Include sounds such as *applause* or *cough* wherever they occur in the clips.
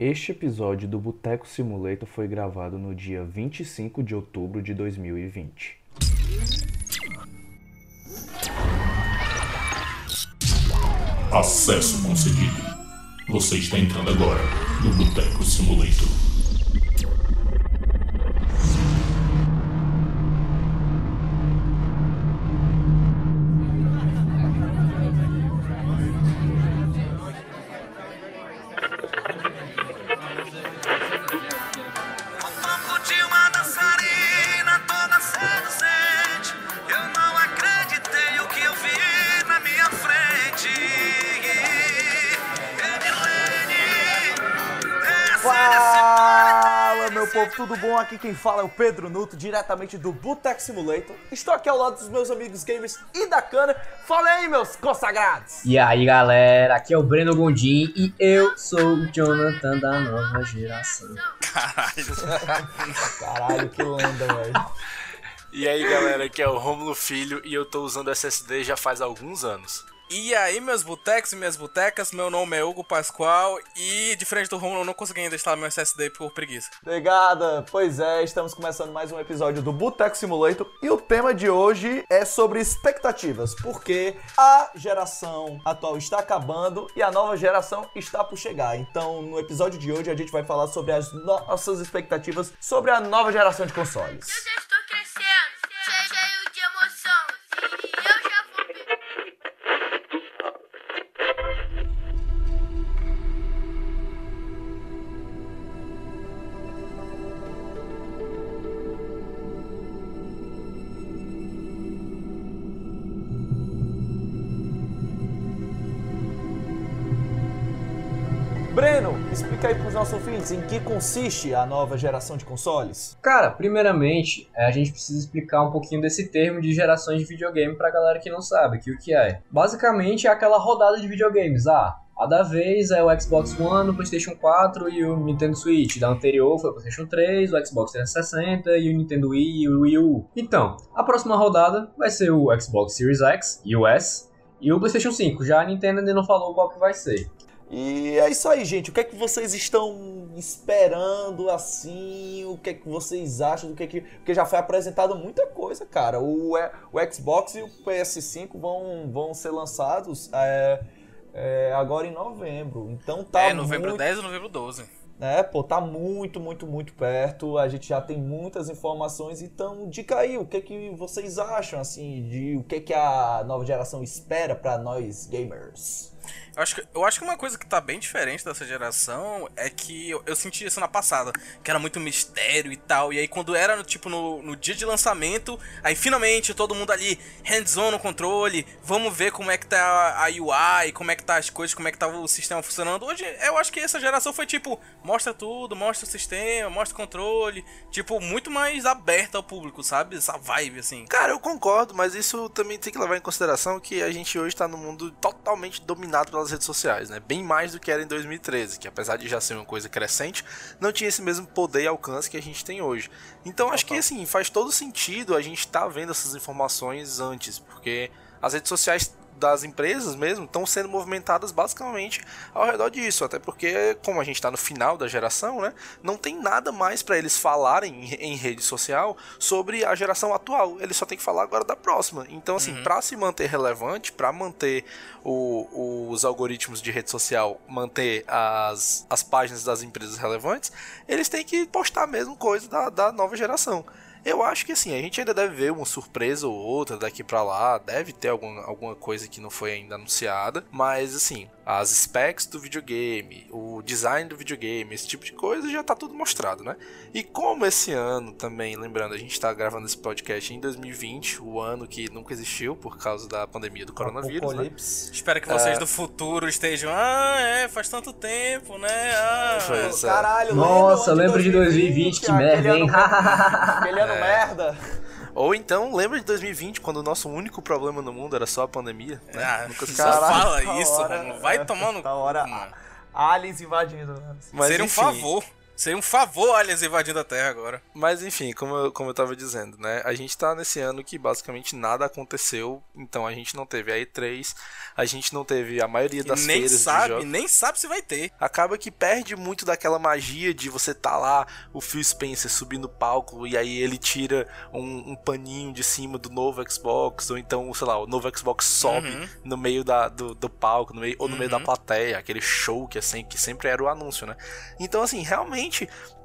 Este episódio do Boteco Simulator foi gravado no dia 25 de outubro de 2020. Acesso concedido. Você está entrando agora no Boteco Simulator. Tudo bom? Aqui quem fala é o Pedro Nuto, diretamente do Boteco Simulator. Estou aqui ao lado dos meus amigos gamers e da cana. Fala aí, meus consagrados! E aí galera, aqui é o Breno Gondim e eu sou o Jonathan da nova geração. Caralho, que lenda, velho. E aí galera, aqui é o Romulo Filho e eu tô usando SSD já faz alguns anos. E aí, meus botecos e minhas botecas, meu nome é Hugo Pascoal e, diferente do Romulo, eu não consegui ainda instalar meu SSD por preguiça. Obrigada! Pois é, estamos começando mais um episódio do Boteco Simulator e o tema de hoje é sobre expectativas, porque a geração atual está acabando e a nova geração está por chegar. Então, no episódio de hoje, a gente vai falar sobre as nossas expectativas sobre a nova geração de consoles. Nossos ouvintes em que consiste a nova geração de consoles. Cara, primeiramente, é, a gente precisa explicar um pouquinho desse termo de gerações de videogame pra galera que não sabe que o que é. Basicamente é aquela rodada de videogames. Ah, a da vez é o Xbox One, o PlayStation 4 e o Nintendo Switch. Da anterior foi o PlayStation 3, o Xbox 360 e o Nintendo Wii e o Wii U. Então, a próxima rodada vai ser o Xbox Series X e o S e o PlayStation 5. Já a Nintendo ainda não falou qual que vai ser. E é isso aí, gente. O que é que vocês estão esperando assim? O que é que vocês acham do que é que. Porque já foi apresentado muita coisa, cara. O, é, o Xbox e o PS5 vão, vão ser lançados é, é, agora em novembro. Então tá. é, novembro muito, 10 ou novembro 12. É, pô, tá muito, muito, muito perto. A gente já tem muitas informações. Então, dica aí, o que é que vocês acham, assim, de o que é que a nova geração espera pra nós gamers? Eu acho, que, eu acho que uma coisa que tá bem diferente dessa geração é que eu, eu senti isso na passada, que era muito mistério e tal. E aí quando era no tipo no, no dia de lançamento, aí finalmente todo mundo ali, hands-on no controle, vamos ver como é que tá a UI, como é que tá as coisas, como é que tá o sistema funcionando. Hoje eu acho que essa geração foi tipo, mostra tudo, mostra o sistema, mostra o controle, tipo, muito mais aberta ao público, sabe? Essa vibe assim. Cara, eu concordo, mas isso também tem que levar em consideração que a gente hoje tá num mundo totalmente dominado pelas redes sociais, né? Bem mais do que era em 2013, que apesar de já ser uma coisa crescente, não tinha esse mesmo poder e alcance que a gente tem hoje. Então acho que assim, faz todo sentido a gente estar tá vendo essas informações antes, porque as redes sociais das empresas mesmo estão sendo movimentadas basicamente ao redor disso, até porque como a gente está no final da geração, né, não tem nada mais para eles falarem em, rede social sobre a geração atual. Eles só tem que falar agora da próxima. Então assim, uhum. para se manter relevante, para manter o, os algoritmos de rede social, manter as, as páginas das empresas relevantes, eles têm que postar mesmo coisa da, da nova geração. Eu acho que assim, a gente ainda deve ver uma surpresa ou outra daqui para lá, deve ter alguma, alguma coisa que não foi ainda anunciada, mas assim, as specs do videogame, o design do videogame, esse tipo de coisa já tá tudo mostrado, né? E como esse ano também, lembrando, a gente tá gravando esse podcast em 2020, o ano que nunca existiu por causa da pandemia do coronavírus, né? Espero que vocês é... do futuro estejam, ah, é, faz tanto tempo, né? Ah, pois é. Caralho, Nossa, lembro de 2020, que merda, hein? Aquele ano merda. *laughs* Ou então, lembra de 2020, quando o nosso único problema no mundo era só a pandemia? Né? Ah, Nunca se fala *laughs* isso, hora, mano. Vai tomar no hora, cu, mano. Aliens invadindo. Mas Seria um favor. Seria um favor aliens invadindo a Terra agora. Mas enfim, como eu, como eu tava dizendo, né? A gente tá nesse ano que basicamente nada aconteceu. Então a gente não teve a E3, a gente não teve a maioria das e nem feiras de sabe, nem sabe se vai ter. acaba que perde muito daquela magia de você tá lá, o Phil Spencer subir no palco e aí ele tira um, um paninho de cima do novo Xbox, ou então, sei lá, o novo Xbox sobe Uhum. no meio da, do, do palco, no meio, ou no meio da plateia, aquele show que, é sempre, que sempre era o anúncio, né? Então, assim, realmente.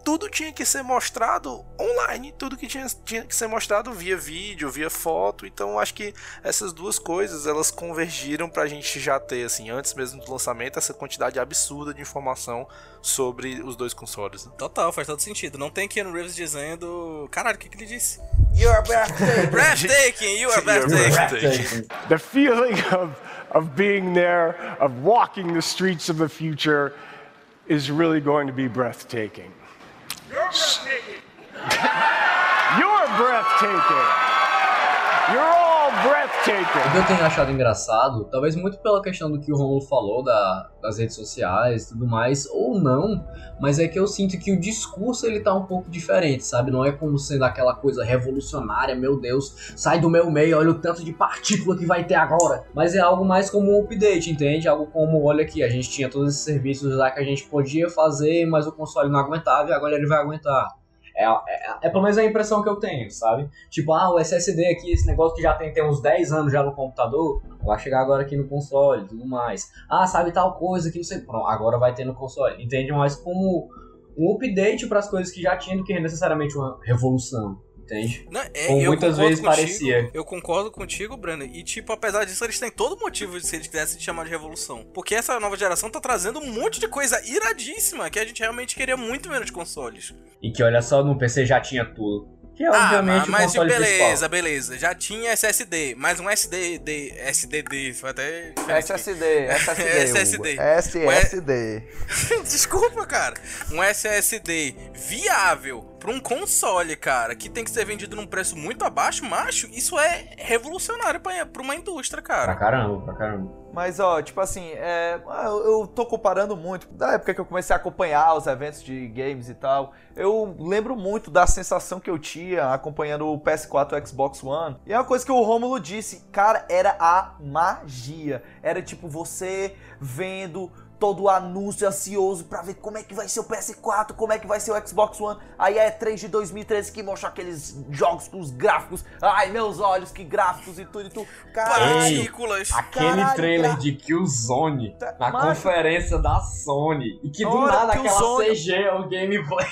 Tudo tinha que ser mostrado online, tudo que tinha, tinha que ser mostrado via vídeo, via foto. Então, acho que essas duas coisas elas convergiram pra gente já ter, assim, antes mesmo do lançamento, essa quantidade absurda de informação sobre os dois consoles. né? Total, faz todo sentido. Não tem Keanu Reeves dizendo. Caralho, o que, que ele disse? You're breathtaking. Breathtaking, you are *laughs* breathtaking. the feeling of, of being there, of walking the streets of the future, is really going to be breathtaking. You're breathtaking. *laughs* You're breathtaking. O que eu tenho achado engraçado, talvez muito pela questão do que o Romulo falou da- das redes sociais e tudo mais, ou não, mas é que eu sinto que o discurso ele tá um pouco diferente, sabe? Não é como sendo aquela coisa revolucionária, meu Deus, sai do meu meio, olha o tanto de partícula que vai ter agora. Mas é algo mais como um update, entende? Algo como, olha aqui, a gente tinha todos esses serviços lá que a gente podia fazer, mas o console não aguentava e agora ele vai aguentar. É, é, é pelo menos a impressão que eu tenho, sabe? Tipo, ah, o SSD aqui, esse negócio que já tem, tem uns 10 anos já no computador, vai chegar agora aqui no console e tudo mais. Ah, sabe tal coisa que não sei. Pronto, agora vai ter no console. Entende? Mas como um update para as coisas que já tinha do que necessariamente uma revolução. Entende? Não, é, Como muitas vezes contigo, parecia. Eu concordo contigo, Brandon. E, tipo, apesar disso, eles têm todo motivo de se eles quisessem chamar de revolução. Porque essa nova geração tá trazendo um monte de coisa iradíssima que a gente realmente queria muito ver nos consoles. E que olha só, no PC já tinha tudo. Que é Ah, obviamente mas o console beleza, principal. beleza. Já tinha SSD, mas um SDD, SDD, foi até diferente. SSD, SSD. SSD. SSD. Desculpa, cara. Um SSD viável pra um console, cara, que tem que ser vendido num preço muito abaixo, macho, isso é revolucionário pra, pra uma indústria, Pra cara. caramba, pra caramba. Mas, ó, tipo assim, é, eu, eu tô comparando muito. Da época que eu comecei a acompanhar os eventos de games e tal, eu lembro muito da sensação que eu tinha acompanhando o PS4 e o Xbox One. E é uma coisa que o Rômulo disse, cara, era a magia. Era tipo você vendo todo o anúncio ansioso pra ver como é que vai ser o PS4, como é que vai ser o Xbox One. Aí é 3 de 2013 que mostra aqueles jogos com os gráficos. Ai, meus olhos, que gráficos e tudo e tudo. Caralho. Partículas. Aquele Caralho, trailer cara. de Killzone Tá- na Macho. conferência da Sony. E que do Ora, nada aquela Killzone. CG é o gameplay.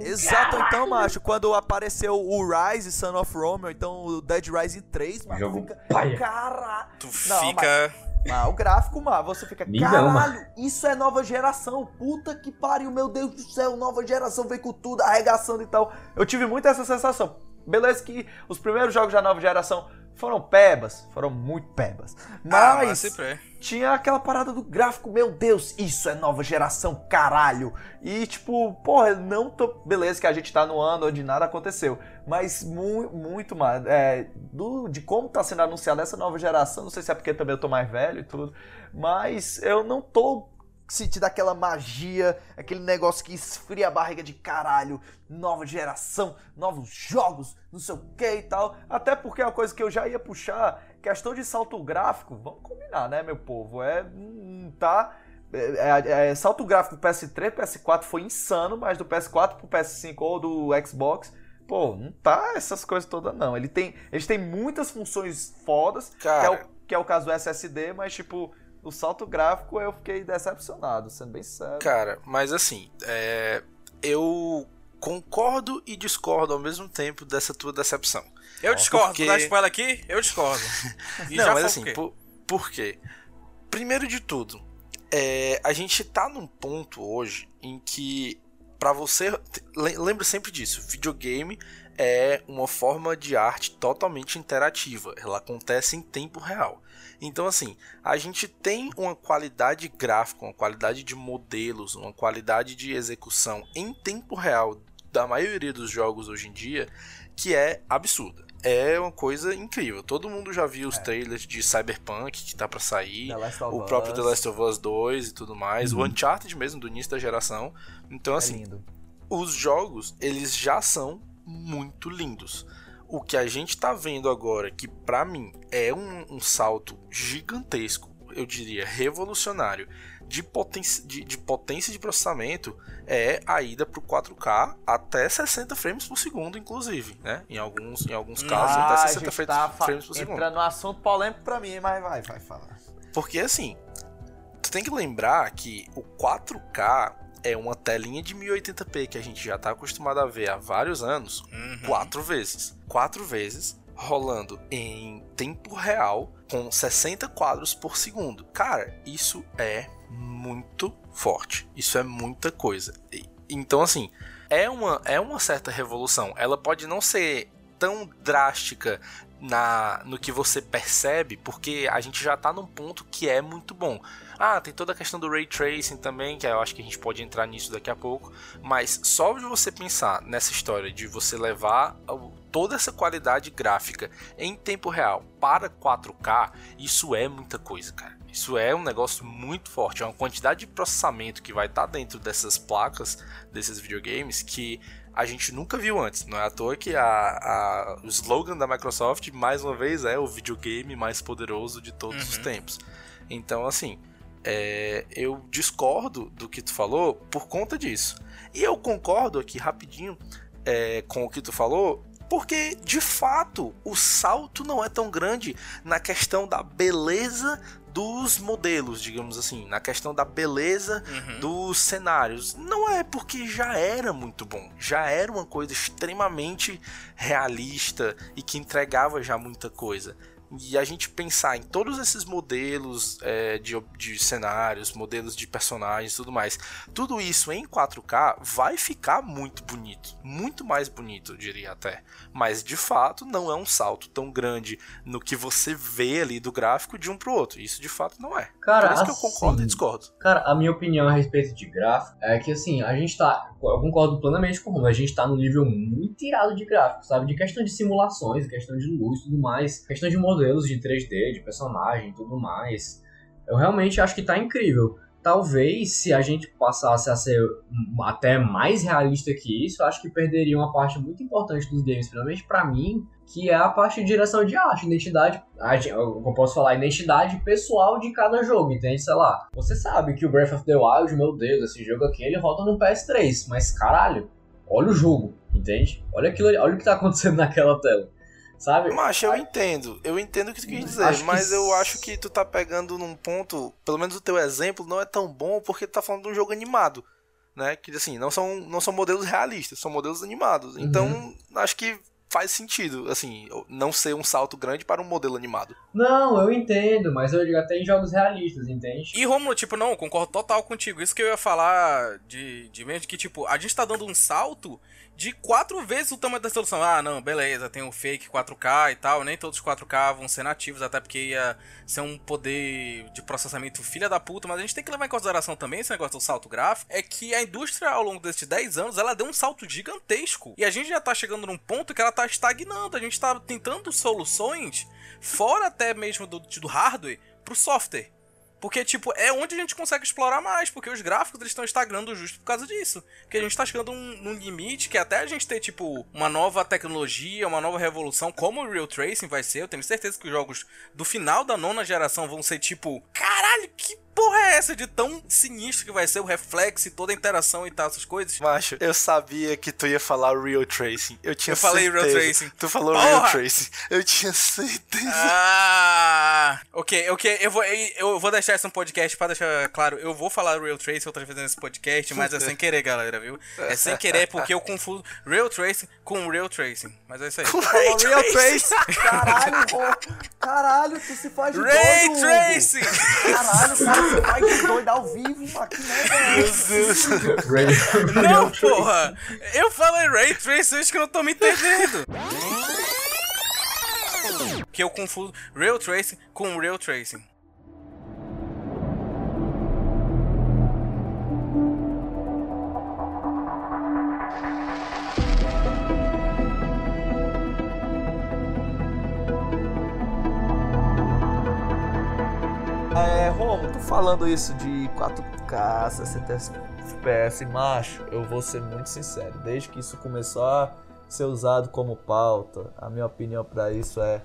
Exato, então, macho, quando apareceu o Rise, Son of Rome, ou então o Dead Rising 3, macho, Jogo fica... Caralho! Tu Não, fica. Ah, o gráfico, mano, você fica, caralho, isso é nova geração, puta que pariu, meu Deus do céu, nova geração vem com tudo, arregaçando e tal. Eu tive muito essa sensação. Beleza que os primeiros jogos da nova geração foram pebas, foram muito pebas. Ah, mas sempre é. tinha aquela parada do gráfico, meu Deus, isso é nova geração, caralho. E tipo, porra, eu não tô. Beleza, que a gente tá no ano onde nada aconteceu. Mas mu muito mais. É, do, de como tá sendo anunciada essa nova geração, não sei se é porque também eu tô mais velho e tudo. Mas eu não tô sentindo aquela magia, aquele negócio que esfria a barriga de caralho, nova geração, novos jogos, não sei o que e tal. Até porque é uma coisa que eu já ia puxar, questão de salto gráfico, vamos combinar, né, meu povo? É. hum, tá. É, é, é, salto gráfico do PS3 PS4 foi insano, mas do PS4 pro PS5 ou do Xbox, pô, não tá essas coisas todas não. Ele tem, eles têm muitas funções fodas, que é, o, que é o caso do SSD, mas tipo, o salto gráfico eu fiquei decepcionado, sendo bem sério. Cara, mas assim, é, eu concordo e discordo ao mesmo tempo dessa tua decepção. Eu discordo. porque- Tu dá spoiler aqui? Eu discordo. *laughs* E Não, já mas assim, por, por quê? Primeiro de tudo, é, a gente tá num ponto hoje em que, pra você. le- Lembre sempre disso: videogame é uma forma de arte totalmente interativa. Ela acontece em tempo real. Então, assim, a gente tem uma qualidade gráfica, uma qualidade de modelos, uma qualidade de execução em tempo real da maioria dos jogos hoje em dia que é absurda. É uma coisa incrível. Todo mundo já viu os trailers de Cyberpunk que tá pra sair, o próprio. The Last of Us 2 e tudo mais, o Uncharted mesmo do início da geração. Então É assim, lindo. os jogos, eles já são muito lindos. O que a gente tá vendo agora, que pra mim é um, um salto gigantesco, eu diria revolucionário, de, potência de, de potência de processamento, é a ida pro 4K até 60 frames por segundo, inclusive, né? Em alguns, em alguns casos, Ah, até a 60 gente frames, tá frames por segundo. entrando no assunto polêmico pra mim, mas vai, vai falar. Porque assim, tu tem que lembrar que o 4K é uma telinha de 1080p que a gente já tá acostumado a ver há vários anos, quatro vezes. Quatro vezes rolando em tempo real com 60 quadros por segundo. Cara, isso é muito forte. Isso é muita coisa. Então assim, é uma, é uma certa revolução. Ela pode não ser tão drástica na no que você percebe, porque a gente já tá num ponto que é muito bom. Ah, tem toda a questão do ray tracing também, que eu acho que a gente pode entrar nisso daqui a pouco, mas só de você pensar nessa história de você levar toda essa qualidade gráfica em tempo real para 4K, isso é muita coisa, cara. Isso é um negócio muito forte, é uma quantidade de processamento que vai estar dentro dessas placas, desses videogames, que a gente nunca viu antes. Não é à toa que a, a- o slogan da Microsoft, mais uma vez, é o videogame mais poderoso de todos os tempos. Então, assim, é, eu discordo do que tu falou por conta disso. E eu concordo aqui rapidinho é, com o que tu falou, porque de fato o salto não é tão grande na questão da beleza dos modelos, digamos assim, na questão da beleza dos cenários. Não é porque já era muito bom, já era uma coisa extremamente realista e que entregava já muita coisa. E a gente pensar em todos esses modelos é, de, de cenários, modelos de personagens e tudo mais, tudo isso em 4K vai ficar muito bonito. Muito mais bonito, eu diria até. Mas de fato não é um salto tão grande no que você vê ali do gráfico de um pro outro. Isso de fato não é. Cara, Por isso que eu concordo assim, e discordo. Cara, a minha opinião a respeito de gráfico é que assim, a gente tá. Eu concordo plenamente com o Romulo, a gente tá num nível muito irado de gráfico, sabe? De questão de simulações, questão de luz e tudo mais, questão de modelos de 3D, de personagem e tudo mais. Eu realmente acho que tá incrível. Talvez se a gente passasse a ser até mais realista que isso, acho que perderia uma parte muito importante dos games, principalmente pra mim, que é a parte de direção de arte, identidade, eu posso falar, identidade pessoal de cada jogo, entende? Sei lá, você sabe que o Breath of the Wild, meu Deus, esse jogo aqui ele roda no PS3, mas caralho, olha o jogo, entende? Olha aquilo, olha o que tá acontecendo *laughs* naquela tela, sabe? Mas eu entendo, eu entendo o que tu quis dizer, Acho que mas eu s- acho que tu tá pegando num ponto, pelo menos o teu exemplo não é tão bom porque tu tá falando de um jogo animado, né? Que assim, não são, não são modelos realistas, são modelos animados. Então, acho que faz sentido, assim, não ser um salto grande para um modelo animado. Não, eu entendo, mas eu digo até em jogos realistas, entende? E Romulo, tipo, não, eu concordo total contigo. Isso que eu ia falar de, de mesmo, que, tipo, a gente tá dando um salto de quatro vezes o tamanho da resolução. Ah, não, beleza, tem o fake 4K e tal, nem todos os 4K vão ser nativos, até porque ia ser um poder de processamento filha da puta, mas a gente tem que levar em consideração também esse negócio do salto gráfico, é que a indústria ao longo desses 10 anos, ela deu um salto gigantesco. E a gente já tá chegando num ponto que ela tá estagnando, a gente tá tentando soluções fora até mesmo do, do hardware pro software. Porque, tipo, é onde a gente consegue explorar mais, porque os gráficos eles estão estagnando justo por causa disso. Porque a gente tá chegando num, num limite que até a gente ter, tipo, uma nova tecnologia, uma nova revolução, como o Real Tracing vai ser, eu tenho certeza que os jogos do final da nona geração vão ser, tipo, caralho, que porra é essa de tão sinistro que vai ser o reflexo e toda a interação e tal, essas coisas? Macho, eu sabia que tu ia falar Real Tracing. Eu tinha Eu falei Real certeza. Tracing. Tu falou Porra! Real Tracing. Eu tinha certeza. Ah, ok, ok, eu vou, eu vou deixar isso no podcast pra deixar claro. Eu vou falar Real Tracing outra vez nesse podcast, mas é sem querer, galera, viu? É sem *laughs* querer porque eu confundo Real Tracing com Real Tracing. Mas é isso aí. Ray Real Tracing. Caralho, pô. Caralho, tu se faz Ray Tracing! Hugo. Caralho, cara, *laughs* faz de doido ao vivo aqui, né. Não, porra! Eu falei Ray Tracing, acho que eu não tô me entendendo. Que eu confundo Real Tracing com Real Tracing. Falando isso de 4K, 60 FPS, macho, eu vou ser muito sincero. Desde que isso começou a ser usado como pauta, a minha opinião pra isso é.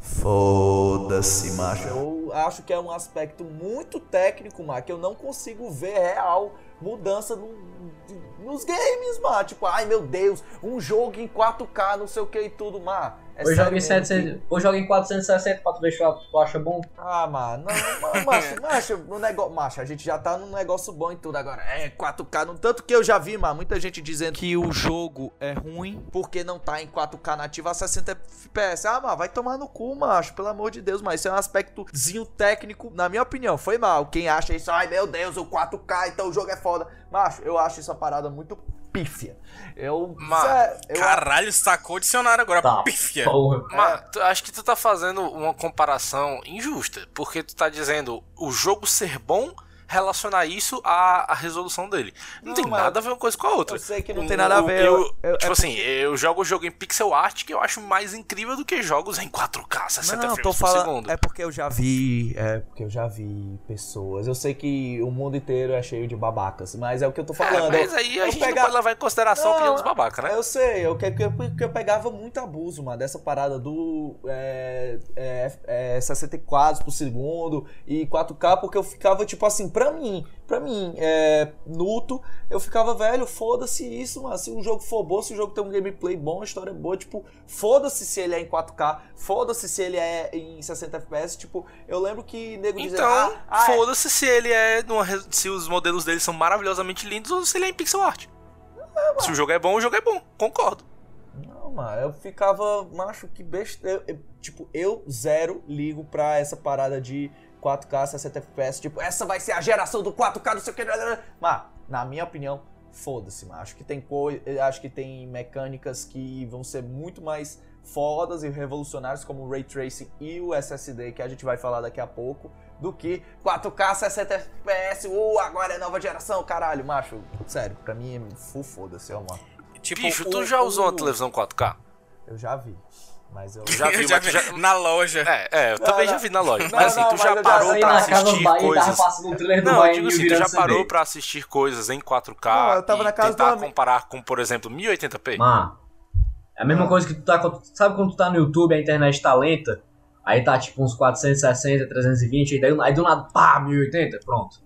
Foda-se, macho. Eu acho que é um aspecto muito técnico, macho, que eu não consigo ver real mudança no- nos games, mano. Tipo, ai meu Deus, um jogo em 4K, não sei o que e tudo, mano. É Ou joga, em mesmo 700, ou joga em 460 pra tu ver se tu acha bom. ah, mano, não, mano, macho, *laughs* macho, no negócio, macho, a gente já tá num negócio bom e tudo agora. É 4K, no tanto que eu já vi, mano, muita gente dizendo que o jogo é ruim porque não tá em 4K nativo a 60 FPS. Ah, mano, vai tomar no cu, macho, pelo amor de Deus, mas isso é um aspectozinho técnico, na minha opinião, foi mal. Quem acha isso, ai meu Deus, o 4K, então o jogo é foda. Macho, eu acho isso uma parada muito pífia. Eu, Cé, eu Caralho, sacou o dicionário agora. Tá, Pífia. Mas tu- acho que tu tá fazendo uma comparação injusta, porque tu tá dizendo o jogo ser bom relacionar isso à, à resolução dele. Não, Não, tem mas nada a ver uma coisa com a outra. eu sei que não tem nada a ver, Eu, eu- tipo é assim, eu jogo o jogo em pixel art que eu acho mais incrível do que jogos em 4K, 60 Não, frames tô por falando. segundo. É porque eu já vi. É porque eu já vi pessoas. Eu sei que o mundo inteiro é cheio de babacas, mas é o que eu tô É, falando. mas Eu- aí a eu gente pega- não pode levar em consideração a opinião Não, dos babaca, né? Eu sei, eu, que, que eu pegava muito abuso, mano, dessa parada do é, é, é, 60 quadros por segundo e 4K, porque eu ficava, tipo assim, pra mim, pra mim, é, nuto, eu ficava, velho, foda-se isso, mano, se o jogo for bom, se o jogo tem um gameplay bom, a história é boa, tipo, foda-se se ele é em 4K, foda-se se ele é em 60 FPS, tipo, eu lembro que nego dizia, Então, ah, ah, é- foda-se se ele é numa se os modelos dele são maravilhosamente lindos ou se ele é em pixel art. se o jogo é bom, o jogo é bom, concordo. Não, mano, eu ficava, macho, que besta. eu- eu- tipo, eu zero ligo pra essa parada de 4K, 60 FPS. Tipo, essa vai ser a geração do 4K, não sei o que. Mas, na minha opinião, foda-se, mano. Acho que tem coi acho que tem mecânicas que vão ser muito mais fodas e revolucionárias, como o Ray Tracing e o SSD, que a gente vai falar daqui a pouco, do que 4K, 60 FPS, uh, agora é nova geração, caralho, macho. Sério, pra mim é full foda-se, ó, mano. Tipo, Bicho, tu o- já usou uma o- televisão 4K? Eu já vi. Mas *laughs* eu. Já vi, Eu já vi já... na loja. É, é, eu Não, também não. já vi na loja. Não, mas assim, tu já parou pra assistir Bahia tava coisas. um Não, eu Bahia digo e assim, tu já parou CD. pra assistir coisas em 4K Não, eu tava e na casa tentar do comparar com, por exemplo, 1080p? Mano, é a mesma coisa que tu tá. Sabe quando tu tá no YouTube e a internet tá lenta? Aí tá tipo uns 460, 320, aí, daí, aí do nada, pá, 1080, pronto.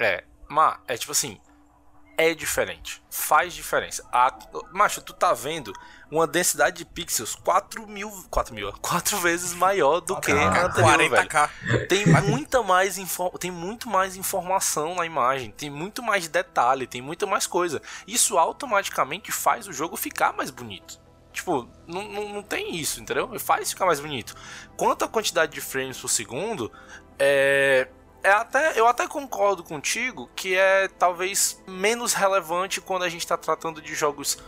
É, mas é tipo assim, é diferente, faz diferença. A, macho, tu tá vendo uma densidade de pixels 4 mil, 4 mil, 4 vezes maior do que a anterior, velho. 40k. Tem muita mais tem muito mais informação na imagem, tem muito mais detalhe, tem muita mais coisa. Isso automaticamente faz o jogo ficar mais bonito. Tipo, não, não, não tem isso, entendeu? Faz ficar mais bonito. Quanto à quantidade de frames por segundo, é, é até, eu até concordo contigo que é talvez menos relevante quando a gente tá tratando de jogos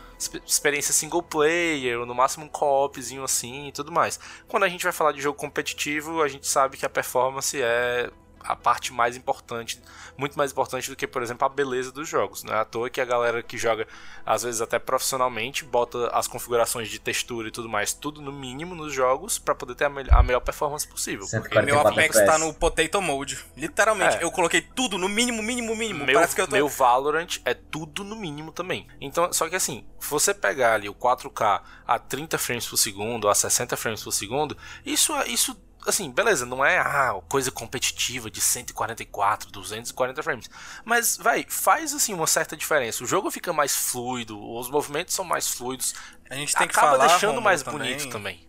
experiência single player, ou no máximo um co-opzinho assim e tudo mais. Quando a gente vai falar de jogo competitivo, a gente sabe que a performance é a parte mais importante, muito mais importante do que, por exemplo, a beleza dos jogos. Não é à toa que a galera que joga, às vezes até profissionalmente, bota as configurações de textura e tudo mais, tudo no mínimo nos jogos, pra poder ter a, mel- a melhor performance possível. Porque Meu 44 Apex tá no potato mode. Literalmente, É. eu coloquei tudo no mínimo, mínimo, mínimo. meu, Parece que eu tô. meu Valorant é tudo no mínimo também. Então, só que assim, se você pegar ali o 4K a 30 frames por segundo, a 60 frames por segundo, isso é isso assim, beleza, não é ah, coisa competitiva de 144, 240 frames. Mas, vai, faz assim uma certa diferença. O jogo fica mais fluido, os movimentos são mais fluidos. A gente tem que acaba falar, deixando Romulo, mais bonito também.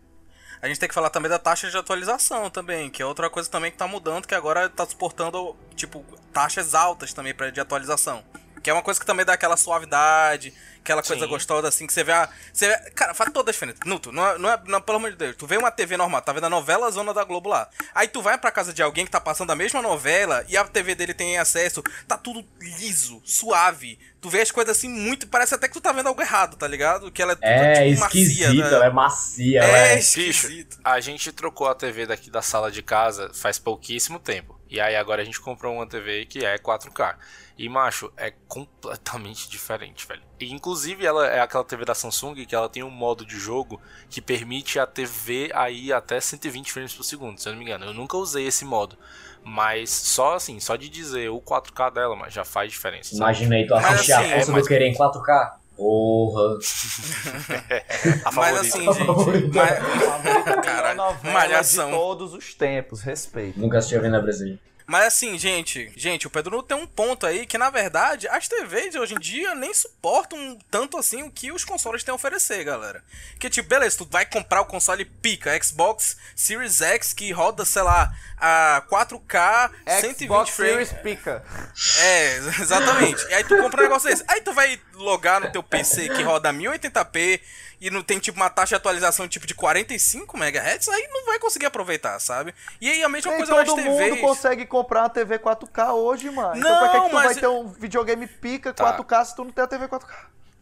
A gente tem que falar também da taxa de atualização também, que é outra coisa também que tá mudando, que agora tá suportando, tipo, taxas altas também pra, de atualização. Que é uma coisa que também dá aquela suavidade, aquela coisa Sim. gostosa, assim, que você vê a. Você vê, cara, faz toda a diferença. Nuto, não, é- não é, não, pelo amor de Deus, tu vê uma TV normal, tá vendo a novela Zona da Globo lá. Aí tu vai pra casa de alguém que tá passando a mesma novela e a TV dele tem acesso, tá tudo liso, suave. Tu vê as coisas assim muito. Parece até que tu tá vendo algo errado, tá ligado? Que ela é, É tipo, macia, esquisito, né? ela é macia, É ela é. Esquisito. a gente trocou a TV daqui da sala de casa faz pouquíssimo tempo. E aí agora a gente comprou uma TV que é 4K. E, macho, é completamente diferente, velho. E, inclusive, ela é aquela TV da Samsung que ela tem um modo de jogo que permite a TV aí até 120 frames por segundo, se eu não me engano. Eu nunca usei esse modo. Mas só assim, só de dizer o 4K dela, mas já faz diferença. sabe? Imaginei tu assistir a assim, força é, mas- do querer em 4K. Porra. *laughs* A Mas assim, gente. Mas... Caralho, malhação. de todos os tempos, respeito. Nunca assisti a Venda Brasil. Mas assim, gente, gente, o Pedro tem um ponto aí que, na verdade, as TVs hoje em dia nem suportam tanto assim o que os consoles têm a oferecer, galera. Que tipo, beleza, tu vai comprar o console pica, Xbox Series X que roda, sei lá, a 4K, 120 Xbox frames. Series pica. É, *laughs* exatamente. E aí tu compra um negócio desse. Aí tu vai logar no teu PC que roda 1080p e não tem tipo uma taxa de atualização tipo de 45 MHz, aí não vai conseguir aproveitar, sabe? E aí a mesma Nem coisa nas todo mundo TVs. consegue comprar uma TV 4K hoje, mano. então Não, pra que, que tu mas- vai ter um videogame pica Tá. 4K se tu não tem a TV 4K?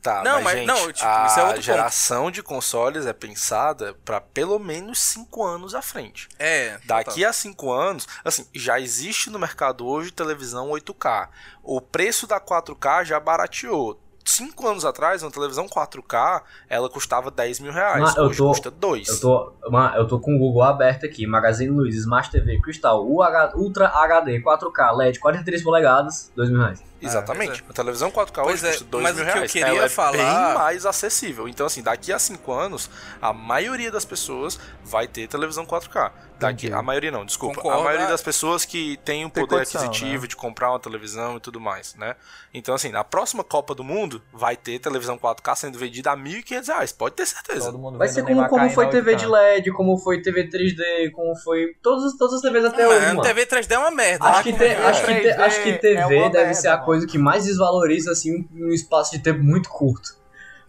Tá, Não, mas, mas- gente, não, tipo, a isso é outro ponto. geração de consoles é pensada pra pelo menos 5 anos à frente. É, Daqui a 5 anos, assim, já existe no mercado hoje televisão 8K. O preço da 4K já barateou. 5 anos atrás, uma televisão 4K, ela custava 10 mil reais. Mas eu hoje tô- custa 2. Eu tô, eu tô com o Google aberto aqui. Magazine Luiza, Smart TV, Cristal, UH Ultra HD, 4K, LED, 43 polegadas, 2 mil reais. Exatamente. pois A televisão 4K Pois hoje é, custa 2 mas mil o que eu reais. queria Ela é falar- bem mais acessível. Então, assim, daqui a 5 anos, a maioria das pessoas vai ter televisão 4K. Daqui, a maioria não, desculpa. Concordo, a maioria é. das pessoas que tem o Tem poder condição, aquisitivo né? de comprar uma televisão e tudo mais, né? Então, assim, na próxima Copa do Mundo, vai ter televisão 4K sendo vendida a 1.500 reais. Pode ter certeza. Todo mundo Vai ser como, como foi TV 8K. de LED, como foi TV 3D, como foi. Todas, todas as TVs até hoje, Mas mano. TV 3D é uma merda. Acho né? que, te- acho, que te- 3D acho que é TV uma deve merda, ser a mano. Coisa que mais desvaloriza, assim, um espaço de tempo muito curto.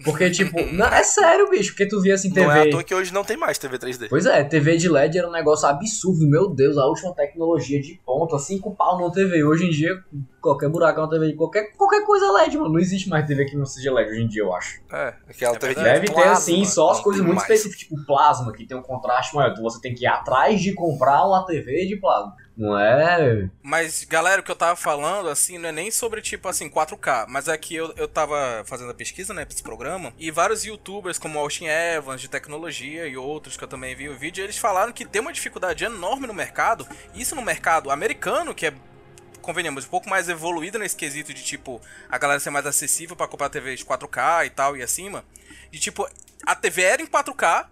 Porque, tipo, *laughs* não, é sério, bicho, porque tu via assim, TV. Não é à toa que hoje não tem mais TV 3D. Pois é, TV de LED era um negócio absurdo, meu Deus, a última tecnologia de ponta, cinco pau numa TV. Hoje em dia, qualquer buraco é uma TV de qualquer, qualquer coisa LED, mano. Não existe mais TV que não seja LED hoje em dia, eu acho. É, aquela É TV de. Deve ter, plasma, assim, só as coisas muito mais. específicas, tipo plasma, que tem um contraste maior. Então você tem que ir atrás de comprar uma TV de plasma. Não é. Mas, galera, o que eu tava falando, assim, não é nem sobre, tipo, assim, 4K, mas é que eu, eu tava fazendo a pesquisa, né, pra esse programa, e vários youtubers, como Austin Evans, de tecnologia, e outros que eu também vi o vídeo, eles falaram que tem uma dificuldade enorme no mercado, isso no mercado americano, que é convenhamos, um pouco mais evoluído nesse quesito de, tipo, a galera ser mais acessível pra comprar TVs 4K e tal, e acima, de, tipo, a TV era em 4K,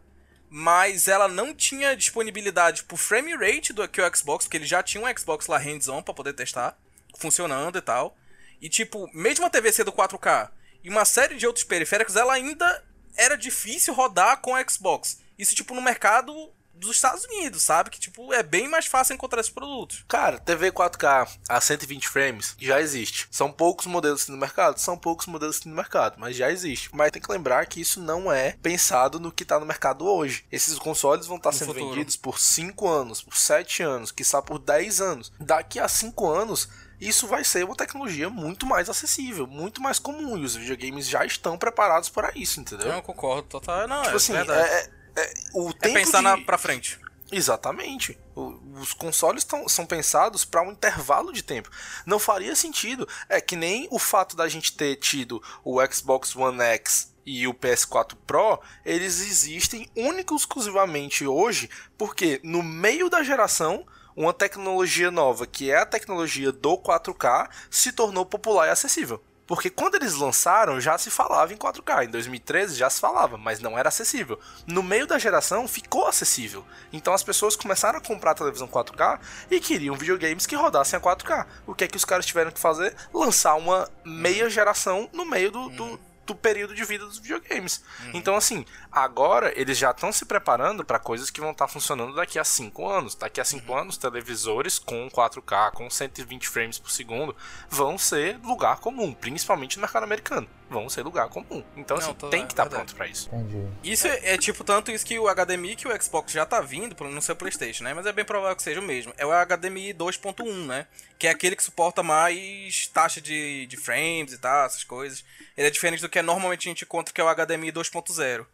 mas ela não tinha disponibilidade pro frame rate do que o Xbox, porque ele já tinha um Xbox lá hands-on pra poder testar, funcionando e tal. E tipo, mesmo a TV sendo 4K e uma série de outros periféricos, ela ainda era difícil rodar com o Xbox. Isso tipo no mercado dos Estados Unidos, sabe? Que tipo é bem mais fácil encontrar esses produtos. Cara, TV 4K a 120 frames já existe. São poucos modelos no mercado? São poucos modelos no mercado, mas já existe. Mas tem que lembrar que isso não é pensado no que tá no mercado hoje. Esses consoles vão estar No sendo futuro. vendidos por 5 anos, por 7 anos, quiçá por 10 anos. Daqui a 5 anos, isso vai ser uma tecnologia muito mais acessível, muito mais comum. E os videogames já estão preparados para isso, entendeu? Eu concordo total. Não, tipo é assim, verdade. é, é- o É tempo pensar de... na, pra frente. Exatamente. O- os consoles tão, são pensados para um intervalo de tempo. Não faria sentido. É que nem o fato da gente ter tido o Xbox One X e o PS4 Pro, eles existem único e exclusivamente hoje, porque no meio da geração, uma tecnologia nova, que é a tecnologia do 4K, se tornou popular e acessível. Porque quando eles lançaram, já se falava em 4K. Em 2013 já se falava, mas não era acessível. No meio da geração, ficou acessível. Então as pessoas começaram a comprar televisão 4K e queriam videogames que rodassem a 4K. O que é que os caras tiveram que fazer? Lançar uma meia geração no meio do, do, do período de vida dos videogames. Então, assim, agora eles já estão se preparando para coisas que vão estar funcionando daqui a 5 anos. Daqui a 5 anos, televisores com 4K, com 120 frames por segundo, vão ser lugar comum, principalmente no mercado americano. Vão ser lugar comum. Então, Não, assim, tô- tem é que estar verdade. pronto para isso. Entendi. Isso é, é tipo tanto isso que o HDMI que o Xbox já tá vindo, pelo- no seu PlayStation, né? Mas é bem provável que seja o mesmo. É o HDMI 2.1, né? Que é aquele que suporta mais taxa de, de frames e tal, essas coisas. Ele é diferente do que normalmente a gente encontra, que é o HDMI 2.0.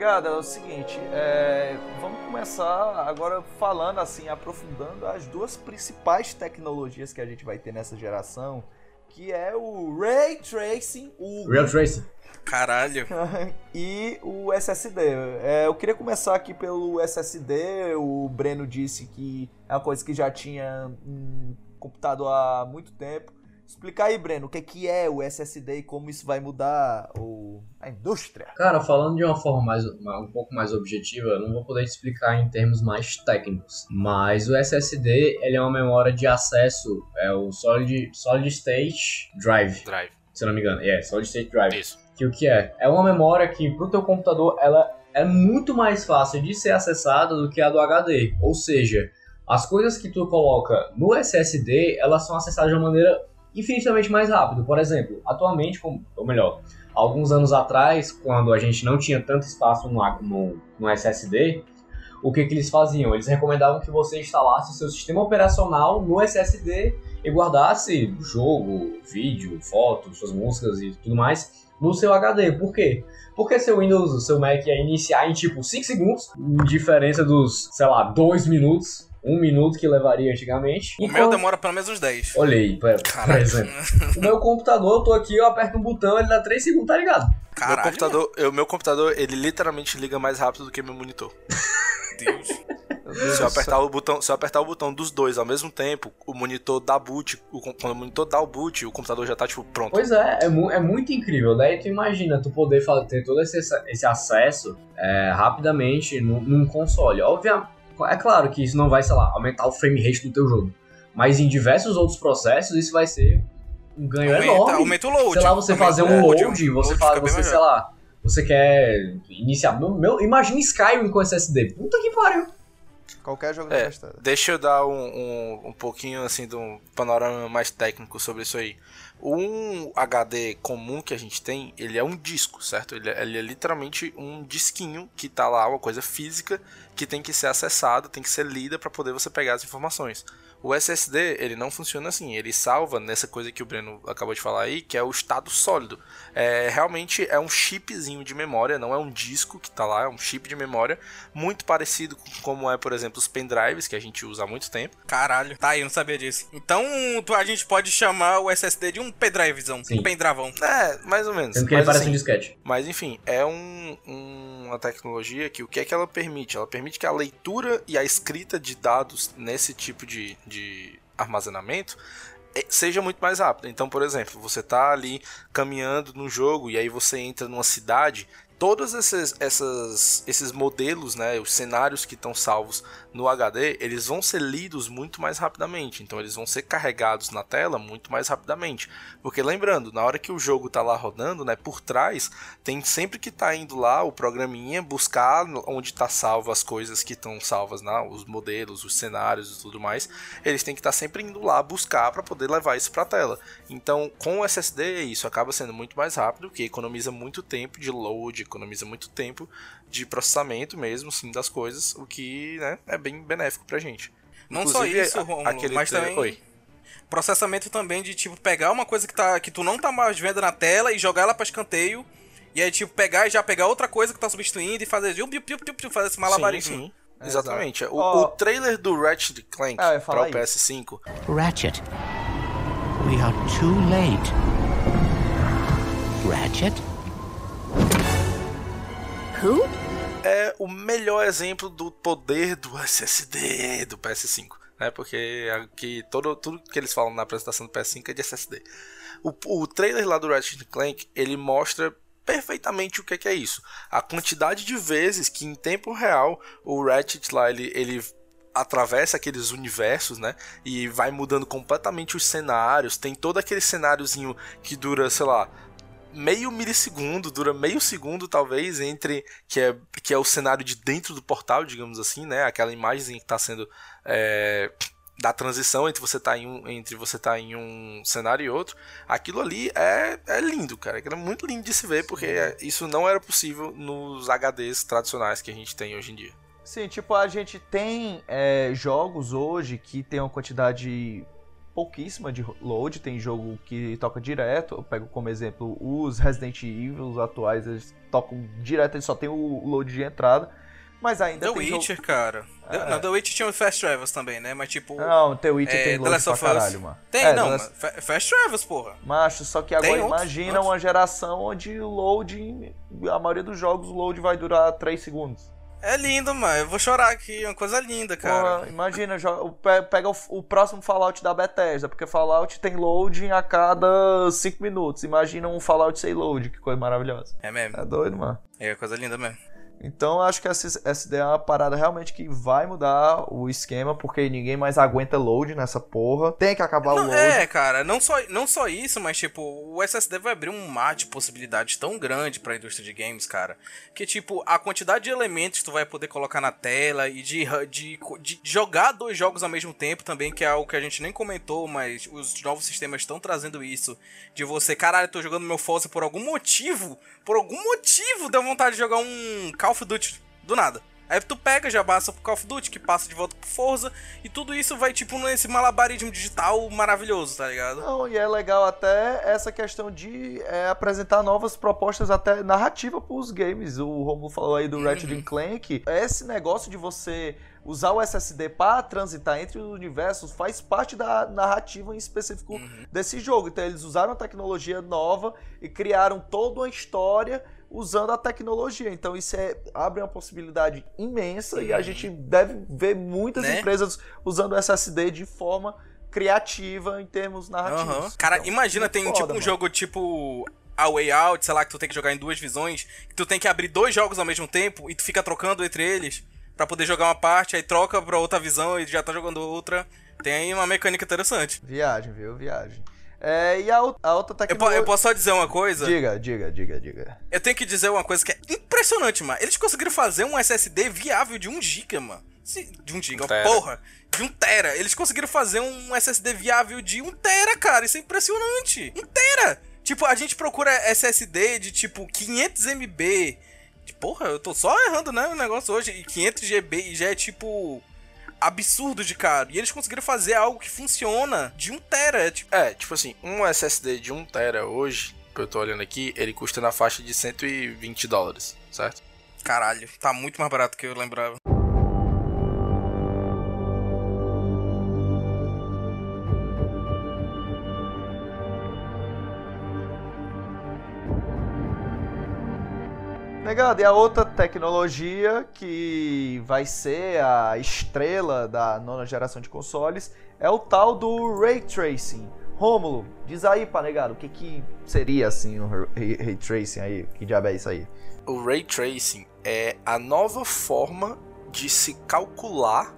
Negada, é o seguinte, é, vamos começar agora falando assim, aprofundando as duas principais tecnologias que a gente vai ter nessa geração, que é o Ray Tracing, o Real Tracing. Caralho. *laughs* e o SSD. É, eu queria começar aqui pelo SSD. O Breno disse que é uma coisa que já tinha um computador há muito tempo. Explicar aí, Breno, o que é, que é o SSD e como isso vai mudar o, a indústria. Cara, falando de uma forma mais, um pouco mais objetiva, eu não vou poder te explicar em termos mais técnicos. Mas o SSD ele é uma memória de acesso, é o Solid, Solid State Drive, Drive. se eu não me engano. É, Solid State Drive. Isso. Que o que é? É uma memória que pro teu computador ela é muito mais fácil de ser acessada do que a do HD. Ou seja, as coisas que tu coloca no SSD, elas são acessadas de uma maneira infinitamente mais rápida. Por exemplo, atualmente, ou melhor, alguns anos atrás, quando a gente não tinha tanto espaço no, no, no SSD, o que, que eles faziam? Eles recomendavam que você instalasse o seu sistema operacional no SSD e guardasse jogo, vídeo, fotos, suas músicas e tudo mais no seu HD. Por quê? Porque seu Windows, seu Mac ia iniciar em tipo 5 segundos, em diferença dos, sei lá, 2 minutos, 1 minuto que levaria antigamente. O meu demora pelo menos uns 10. Olhei, por, por exemplo. O meu computador, eu tô aqui, eu aperto um botão, ele dá 3 segundos, tá ligado? Meu Caralho. computador, eu, meu computador, ele literalmente liga mais rápido do que meu monitor. Deus. Se eu apertar o botão, se eu apertar o botão dos dois ao mesmo tempo, o monitor dá boot, o, quando o monitor dá o boot, o computador já tá tipo pronto. Pois é, é, mu- é muito incrível. Daí tu imagina tu poder ter todo esse, esse acesso é, rapidamente num, num console. Óbvio, é claro que isso não vai, sei lá, aumentar o frame rate do teu jogo. Mas em diversos outros processos isso vai ser um ganho Aumenta, enorme. aumenta o load. sei lá, você Aumenta fazer o um load, o você, load bem você sei lá, você quer iniciar. Meu, meu, imagina Skyrim com SSD. Puta que pariu. Qualquer jogo É, da história. deixa eu dar um, um, um pouquinho assim de um panorama mais técnico sobre isso aí. Um HD comum que a gente tem, ele é um disco, certo? Ele é, ele é literalmente um disquinho que tá lá, uma coisa física que tem que ser acessada, tem que ser lida para poder você pegar as informações. O SSD, ele não funciona assim, ele salva nessa coisa que o Breno acabou de falar aí, que é o estado sólido. É, realmente é um chipzinho de memória, não é um disco que tá lá, é um chip de memória, muito parecido com como é, por exemplo, os pendrives que a gente usa há muito tempo. Caralho, tá aí, eu não sabia disso. Então tu- a gente pode chamar o SSD de um pendrivezão, Sim. um pendravão. É, mais ou menos. Sendo que ele Mas, parece assim, um disquete. Mas enfim, é um- um- uma tecnologia que o que é que ela permite? Ela permite que a leitura e a escrita de dados nesse tipo de, de armazenamento seja muito mais rápida. Então, por exemplo, você tá ali caminhando no jogo e aí você entra numa cidade, todos esses, essas- esses modelos, né, os cenários que estão salvos no HD, eles vão ser lidos muito mais rapidamente. Então, eles vão ser carregados na tela muito mais rapidamente. Porque lembrando, na hora que o jogo tá lá rodando, né, por trás, tem sempre que tá indo lá o programinha buscar onde tá salvo as coisas que estão salvas, né, os modelos, os cenários e tudo mais. Eles têm que estar sempre indo lá buscar para poder levar isso para tela. Então, com o SSD, isso acaba sendo muito mais rápido, que economiza muito tempo de load, economiza muito tempo de processamento mesmo, sim, das coisas, o que, né, é bem benéfico pra gente. Não só Inclusive, isso, a- Romulo, aquele mas também Oi. processamento também de tipo pegar uma coisa que tá que tu não tá mais vendo na tela e jogar ela pra escanteio. E aí, tipo, pegar e já pegar outra coisa que tá substituindo e fazer, piu, piu, piu, piu, piu, fazer esse malabarismo. Sim, sim. Exatamente. O, Ó. o trailer do Ratchet Clank Ah, para o isso. PS5 Ratchet. We are too late. Ratchet? Who? é o melhor exemplo do poder do SSD do PS5, né? Porque aqui todo tudo que eles falam na apresentação do PS5 é de SSD. O, o trailer lá do Ratchet Clank ele mostra perfeitamente o que é, que é isso. A quantidade de vezes que em tempo real o Ratchet lá ele, ele atravessa aqueles universos, né? E vai mudando completamente os cenários. Tem todo aquele cenáriozinho que dura, sei lá, meio milissegundo, dura meio segundo talvez entre que é, que é o cenário de dentro do portal, digamos assim, né? Aquela imagem que está sendo é, da transição entre você tá em um entre você tá em um cenário e outro. Aquilo ali é, é lindo, cara. É muito lindo de se ver porque é- isso não era possível nos HDs tradicionais que a gente tem hoje em dia. Sim, tipo, a gente tem é, jogos hoje que tem uma quantidade pouquíssima de load, tem jogo que toca direto. Eu pego como exemplo os Resident Evil, os atuais, eles tocam direto, eles só tem o load de entrada. Mas ainda The tem jogo- Witcher, cara. É. Não, The Witcher tinha o Fast Travels também, né? Mas tipo. Não, The Witcher é, tem The load pra caralho, mano. Tem, É, não, The mas Fast Travels, porra. Macho, só que agora Tem imagina outros. uma geração onde o load, a maioria dos jogos, o load vai durar 3 segundos. É lindo, mano. Eu vou chorar aqui. É uma coisa linda, cara. Porra, imagina, pega o, o próximo Fallout da Bethesda, porque Fallout tem loading a cada 5 minutos. Imagina um Fallout sem load, que coisa maravilhosa. É mesmo. É doido, mano. É coisa linda mesmo. Então acho que essa, essa ideia é uma parada realmente que vai mudar o esquema, porque ninguém mais aguenta load nessa porra. Tem que acabar o Não, load. é, cara, não só, não só isso, mas tipo, o SSD vai abrir um mar de possibilidades tão grande pra indústria de games, cara. Que tipo, a quantidade de elementos que tu vai poder colocar na tela e de, de, de jogar dois jogos ao mesmo tempo também, que é algo que a gente nem comentou, mas os novos sistemas estão trazendo isso. De você, caralho, eu tô jogando meu Forza por algum motivo, por algum motivo deu vontade de jogar um Call of Duty do nada. Aí tu pega, já passa pro Call of Duty, que passa de volta pro Forza, e tudo isso vai, tipo, nesse malabarismo digital maravilhoso, tá ligado? Não, e é legal até essa questão de é, apresentar novas propostas até narrativa pros games. O Romulo falou aí do Ratchet Clank. Esse negócio de você usar o SSD para transitar entre os universos faz parte da narrativa em específico desse jogo. Então eles usaram a tecnologia nova e criaram toda uma história usando a tecnologia. Então isso é, abre uma possibilidade imensa e a gente deve ver muitas Né? empresas usando o SSD de forma criativa em termos narrativos. Aham. Cara, Então, imagina, tem foda, tipo um mano. jogo tipo A Way Out, sei lá, que tu tem que jogar em duas visões, que tu tem que abrir dois jogos ao mesmo tempo e tu fica trocando entre eles pra poder jogar uma parte, aí troca pra outra visão e já tá jogando outra. Tem aí uma mecânica interessante. Viagem, viu? Viagem. É, e a, a outra Eu, po- tecnologia... eu posso só dizer uma coisa? Diga, diga, diga, diga. Eu tenho que dizer uma coisa que é impressionante, mano. Eles conseguiram fazer um SSD viável de 1 GB, mano. De 1 GB, Um porra. De 1 tera. Eles conseguiram fazer um SSD viável de 1 tera, cara. Isso é impressionante. 1 tera. Tipo, a gente procura SSD de tipo 500 MB. De, porra, eu tô só errando, né? O negócio hoje. E 500 GB e já é tipo. Absurdo de caro. E eles conseguiram fazer algo que funciona de 1 tera. É, tipo, É, tipo assim, um SSD de 1 tera hoje, que eu tô olhando aqui, ele custa na faixa de 120 dólares, certo? caralho, tá muito mais barato que eu lembrava. Negado, e a outra tecnologia que vai ser a estrela da nona geração de consoles é o tal do Ray Tracing. Rômulo, diz aí pra negado, o que que seria assim o Ray, Ray Tracing aí? Que diabo é isso aí? O Ray Tracing é a nova forma de se calcular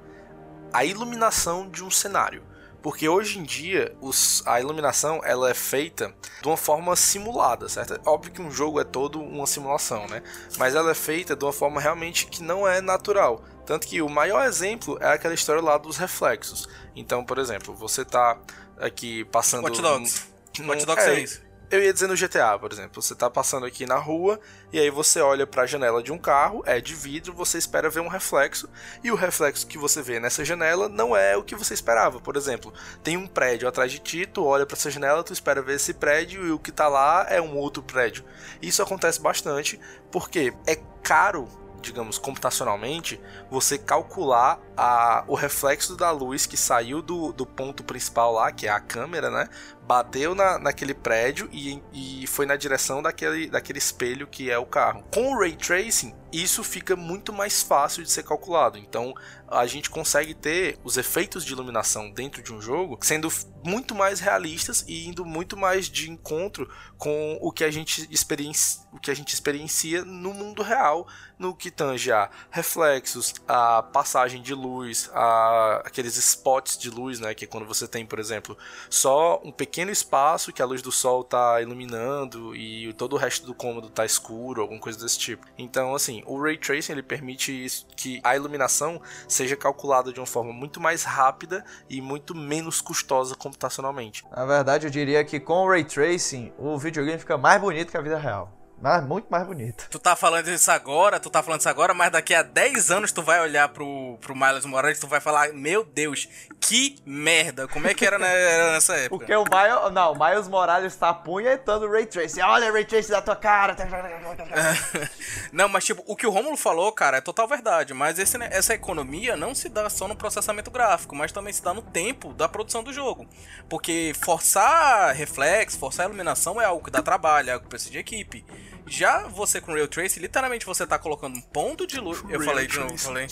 a iluminação de um cenário. Porque hoje em dia os- a iluminação ela é feita de uma forma simulada, certo? É Óbvio que um jogo é todo uma simulação, né? Mas ela é feita de uma forma realmente que não é natural. Tanto que o maior exemplo é aquela história lá dos reflexos. Então, por exemplo, você tá aqui passando. Watch Dogs. num- Watch Dogs é, é isso. Eu ia dizer no GTA, por exemplo. Você tá passando aqui na rua e aí você olha pra janela de um carro, é de vidro, você espera ver um reflexo e o reflexo que você vê nessa janela não é o que você esperava. Por exemplo, tem um prédio atrás de ti, tu olha pra essa janela, tu espera ver esse prédio e o que tá lá é um outro prédio. Isso acontece bastante porque é caro digamos, computacionalmente, você calcular a, o reflexo da luz que saiu do, do ponto principal lá, que é a câmera, né? Bateu na, naquele prédio e, e foi na direção daquele, daquele espelho que é o carro. Com o Ray Tracing, isso fica muito mais fácil de ser calculado. Então, a gente consegue ter os efeitos de iluminação dentro de um jogo sendo muito mais realistas e indo muito mais de encontro com o que a gente experiencia, o que a gente experiencia no mundo real, no que tange a reflexos, a passagem de luz, a aqueles spots de luz, né, que é quando você tem, por exemplo, só um pequeno espaço que a luz do sol está iluminando e todo o resto do cômodo está escuro, alguma coisa desse tipo. Então, assim, o ray tracing ele permite que a iluminação seja calculada de uma forma muito mais rápida e muito menos custosa computacionalmente. Na verdade, eu diria que com o Ray Tracing, o videogame fica mais bonito que a vida real. Mas muito mais bonito. Tu tá falando isso agora, tu tá falando isso agora, mas daqui a 10 anos tu vai olhar pro, pro Miles Morales e tu vai falar, meu Deus, Que merda. Como é que era, né, nessa *laughs* época? Porque o Miles, não, o Miles Morales tá apunhetando o Ray Tracing. Olha o Ray Tracing da tua cara. *laughs* Não, mas tipo, o que o Romulo falou, cara, é total verdade. Mas esse, né, essa economia não se dá só no processamento gráfico, mas também se dá no tempo da produção do jogo. Porque forçar reflexo, forçar iluminação é algo que dá trabalho, é algo que precisa de equipe. Já você com Real Trace, literalmente você tá colocando um ponto de luz. Eu falei de novo, falei.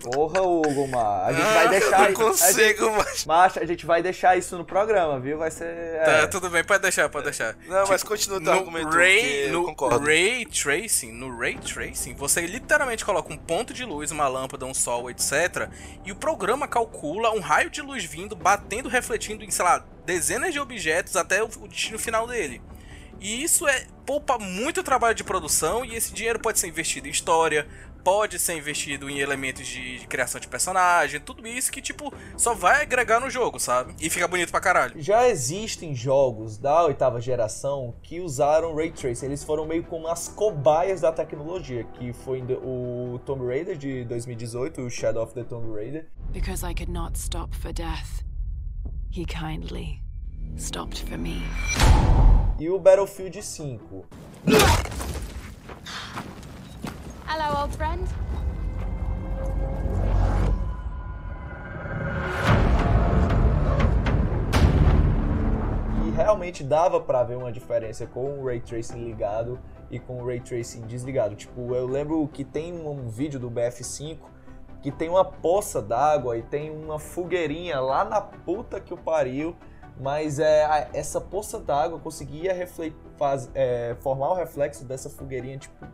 Porra, Hugo, mano. A gente Ah, vai eu deixar não isso. consigo, a gente, Macho, a gente vai deixar isso no programa, viu? Vai ser. Tá, é. tudo bem, pode deixar, pode deixar. Não, mas continua o teu no argumento, que Ray, no concordo. Ray Tracing, no Ray Tracing, você literalmente coloca um ponto de luz, uma lâmpada, um sol, etc. E o programa calcula um raio de luz vindo, batendo, refletindo em, sei lá, dezenas de objetos até o destino final dele. E isso é poupa muito trabalho de produção e esse dinheiro pode ser investido em história, pode ser investido em elementos de, de criação de personagem, tudo isso que, tipo, só vai agregar no jogo, sabe? E fica bonito pra caralho. Já existem jogos da oitava geração que usaram Ray Tracing. Eles foram meio como as cobaias da tecnologia, que foi o Tomb Raider de 2018, o Shadow of the Tomb Raider. Because I could not stop for death, he kindly stopped for me. E o Battlefield 5. Hello, old friend. E realmente dava pra ver uma diferença com o Ray Tracing ligado e com o Ray Tracing desligado. Tipo, eu lembro que tem um vídeo do BF5 que tem uma poça d'água e tem uma fogueirinha lá na puta que o pariu, mas é, essa poça d'água conseguia refle- faz- é, formar o reflexo dessa fogueirinha, tipo,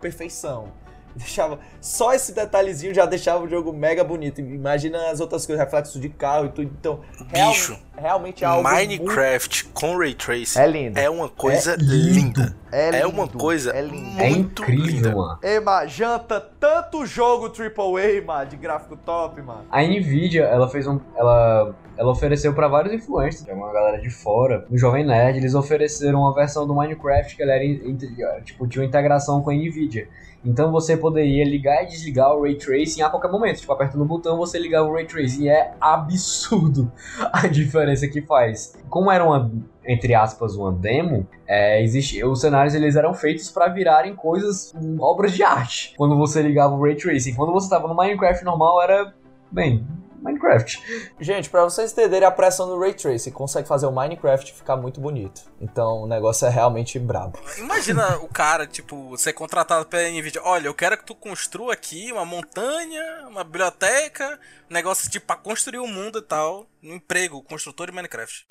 perfeição. *laughs* Deixava, só esse detalhezinho já deixava o jogo mega bonito. Imagina as outras coisas, reflexo de carro e tudo. Então, real- Bicho, realmente é algo Minecraft com Ray Tracing É lindo. é uma coisa É lindo. linda. É É, uma lindo. coisa É lindo. É muito incrível, linda. mano. Ei, mano, janta tanto jogo AAA, mano, de gráfico top, mano. A Nvidia, ela fez um. Ela, ela ofereceu pra vários influencers, uma galera de fora, o Jovem Nerd, eles ofereceram uma versão do Minecraft que ela era, tipo, tinha uma integração com a Nvidia. Então você poderia ligar e desligar o Ray Tracing a qualquer momento. Tipo, apertando o botão você ligava o Ray Tracing. E é absurdo *laughs* a diferença que faz. Como era uma, entre aspas, uma demo, é, existe, os cenários eles eram feitos pra virarem coisas, hum, obras de arte. Quando você ligava o Ray Tracing. Quando você tava no Minecraft normal, era, bem, Minecraft. Gente, pra vocês entenderem a pressão do Ray Tracing, consegue fazer o Minecraft ficar muito bonito. Então o negócio é realmente brabo. Imagina *laughs* o cara, tipo, ser contratado pela Nvidia. Olha, eu quero que tu construa aqui uma montanha, uma biblioteca, um negócio tipo pra construir o mundo e tal. Um emprego, construtor de Minecraft.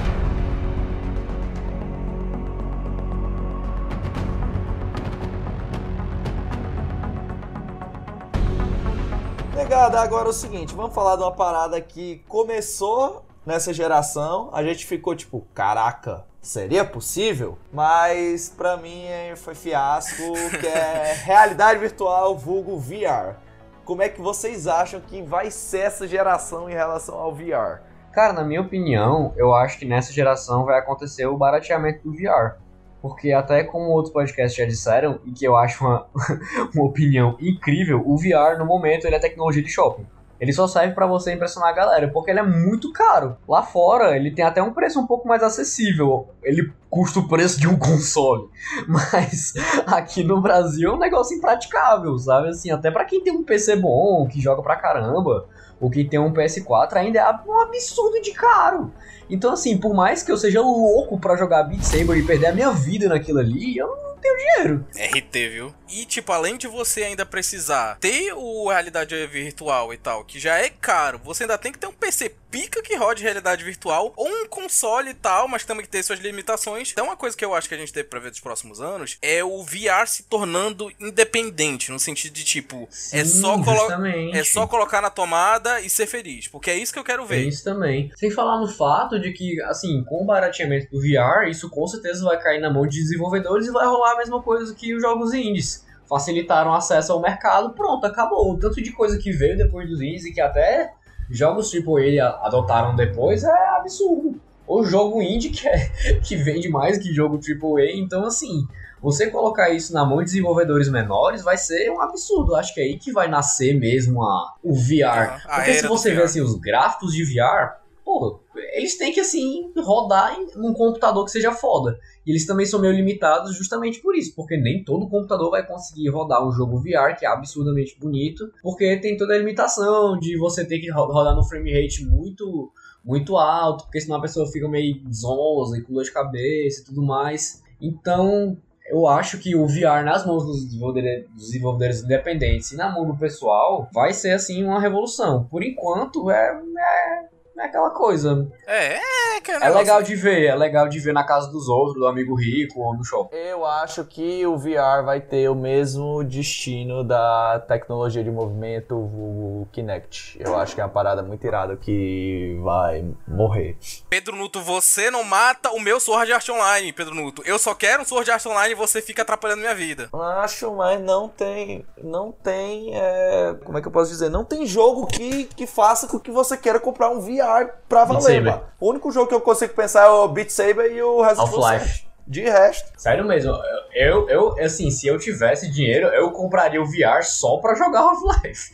Negada, agora é o seguinte, vamos falar de uma parada que começou nessa geração, a gente ficou tipo, caraca, seria possível? Mas pra mim foi fiasco, que é *laughs* realidade virtual vulgo VR. Como é que vocês acham que vai ser essa geração em relação ao VR? Cara, na minha opinião, eu acho que nessa geração vai acontecer o barateamento do VR. Porque até como outros podcasts já disseram, e que eu acho uma, *laughs* uma opinião incrível, o VR no momento ele é tecnologia de shopping. Ele só serve pra você impressionar a galera, porque ele é muito caro. Lá fora, ele tem até um preço um pouco mais acessível. Ele custa o preço de um *laughs* console. Mas aqui no Brasil é um negócio impraticável, sabe? Assim, até pra quem tem um PC bom, que joga pra caramba, ou quem tem um PS4, ainda é um absurdo de caro. Então, assim, por mais que eu seja louco pra jogar Beat Saber e perder a minha vida naquilo ali, eu tenho dinheiro. RT, viu? E, tipo, além de você ainda precisar ter o realidade virtual e tal, que já é caro, você ainda tem que ter um PC pica que rode realidade virtual, ou um console e tal, mas também que tem suas limitações. Então, uma coisa que eu acho que a gente deve pra ver nos próximos anos é o VR se tornando independente, no sentido de, tipo, é, Sim, só colo- justamente. é só colocar na tomada e ser feliz, porque é isso que eu quero É ver. isso também. Sem falar no fato de que, assim, com o barateamento do VR, isso com certeza vai cair na mão de desenvolvedores e vai rolar a mesma coisa que os jogos indies. Facilitaram acesso ao mercado, pronto, acabou. O tanto de coisa que veio depois dos indies e que até jogos AAA a- adotaram depois é absurdo. o jogo indie que, é, *laughs* que vende mais que jogo AAA. Então, assim, você colocar isso na mão de desenvolvedores menores vai ser um absurdo. Acho que é aí que vai nascer mesmo a, o VR. a Porque se você vê assim, os gráficos de VR, pô, eles têm que assim rodar em num computador que seja foda. E eles também são meio limitados justamente por isso, porque nem todo computador vai conseguir rodar um jogo VR que é absurdamente bonito, porque tem toda a limitação de você ter que ro- rodar no frame rate muito muito alto, porque senão a pessoa fica meio zonza e com dor de cabeça e tudo mais. Então, eu acho que o VR nas mãos dos desenvolvedores, dos desenvolvedores independentes e na mão do pessoal vai ser assim uma revolução. Por enquanto é, é, é aquela coisa. É, é, que É negócio- legal de ver, é legal de ver na casa dos outros, do amigo rico ou no shopping. Eu acho que o VR vai ter o mesmo destino da tecnologia de movimento, o Kinect. Eu acho que é uma parada muito irada que vai morrer. Pedro Nuto, você não mata o meu Sword Art Online, Pedro Nuto. Eu só quero um Sword Art Online e você fica atrapalhando minha vida. Acho, mas não tem. Não tem. é, como é que eu posso dizer? Não tem jogo que, que faça com que você queira comprar um VR pra Beat valer. O único jogo que eu consigo pensar é o Beat Saber e o Resident Evil Half-Life. 7. De resto. Sério mesmo, eu, eu, assim, se eu tivesse dinheiro, eu compraria o VR só pra jogar Half-Life.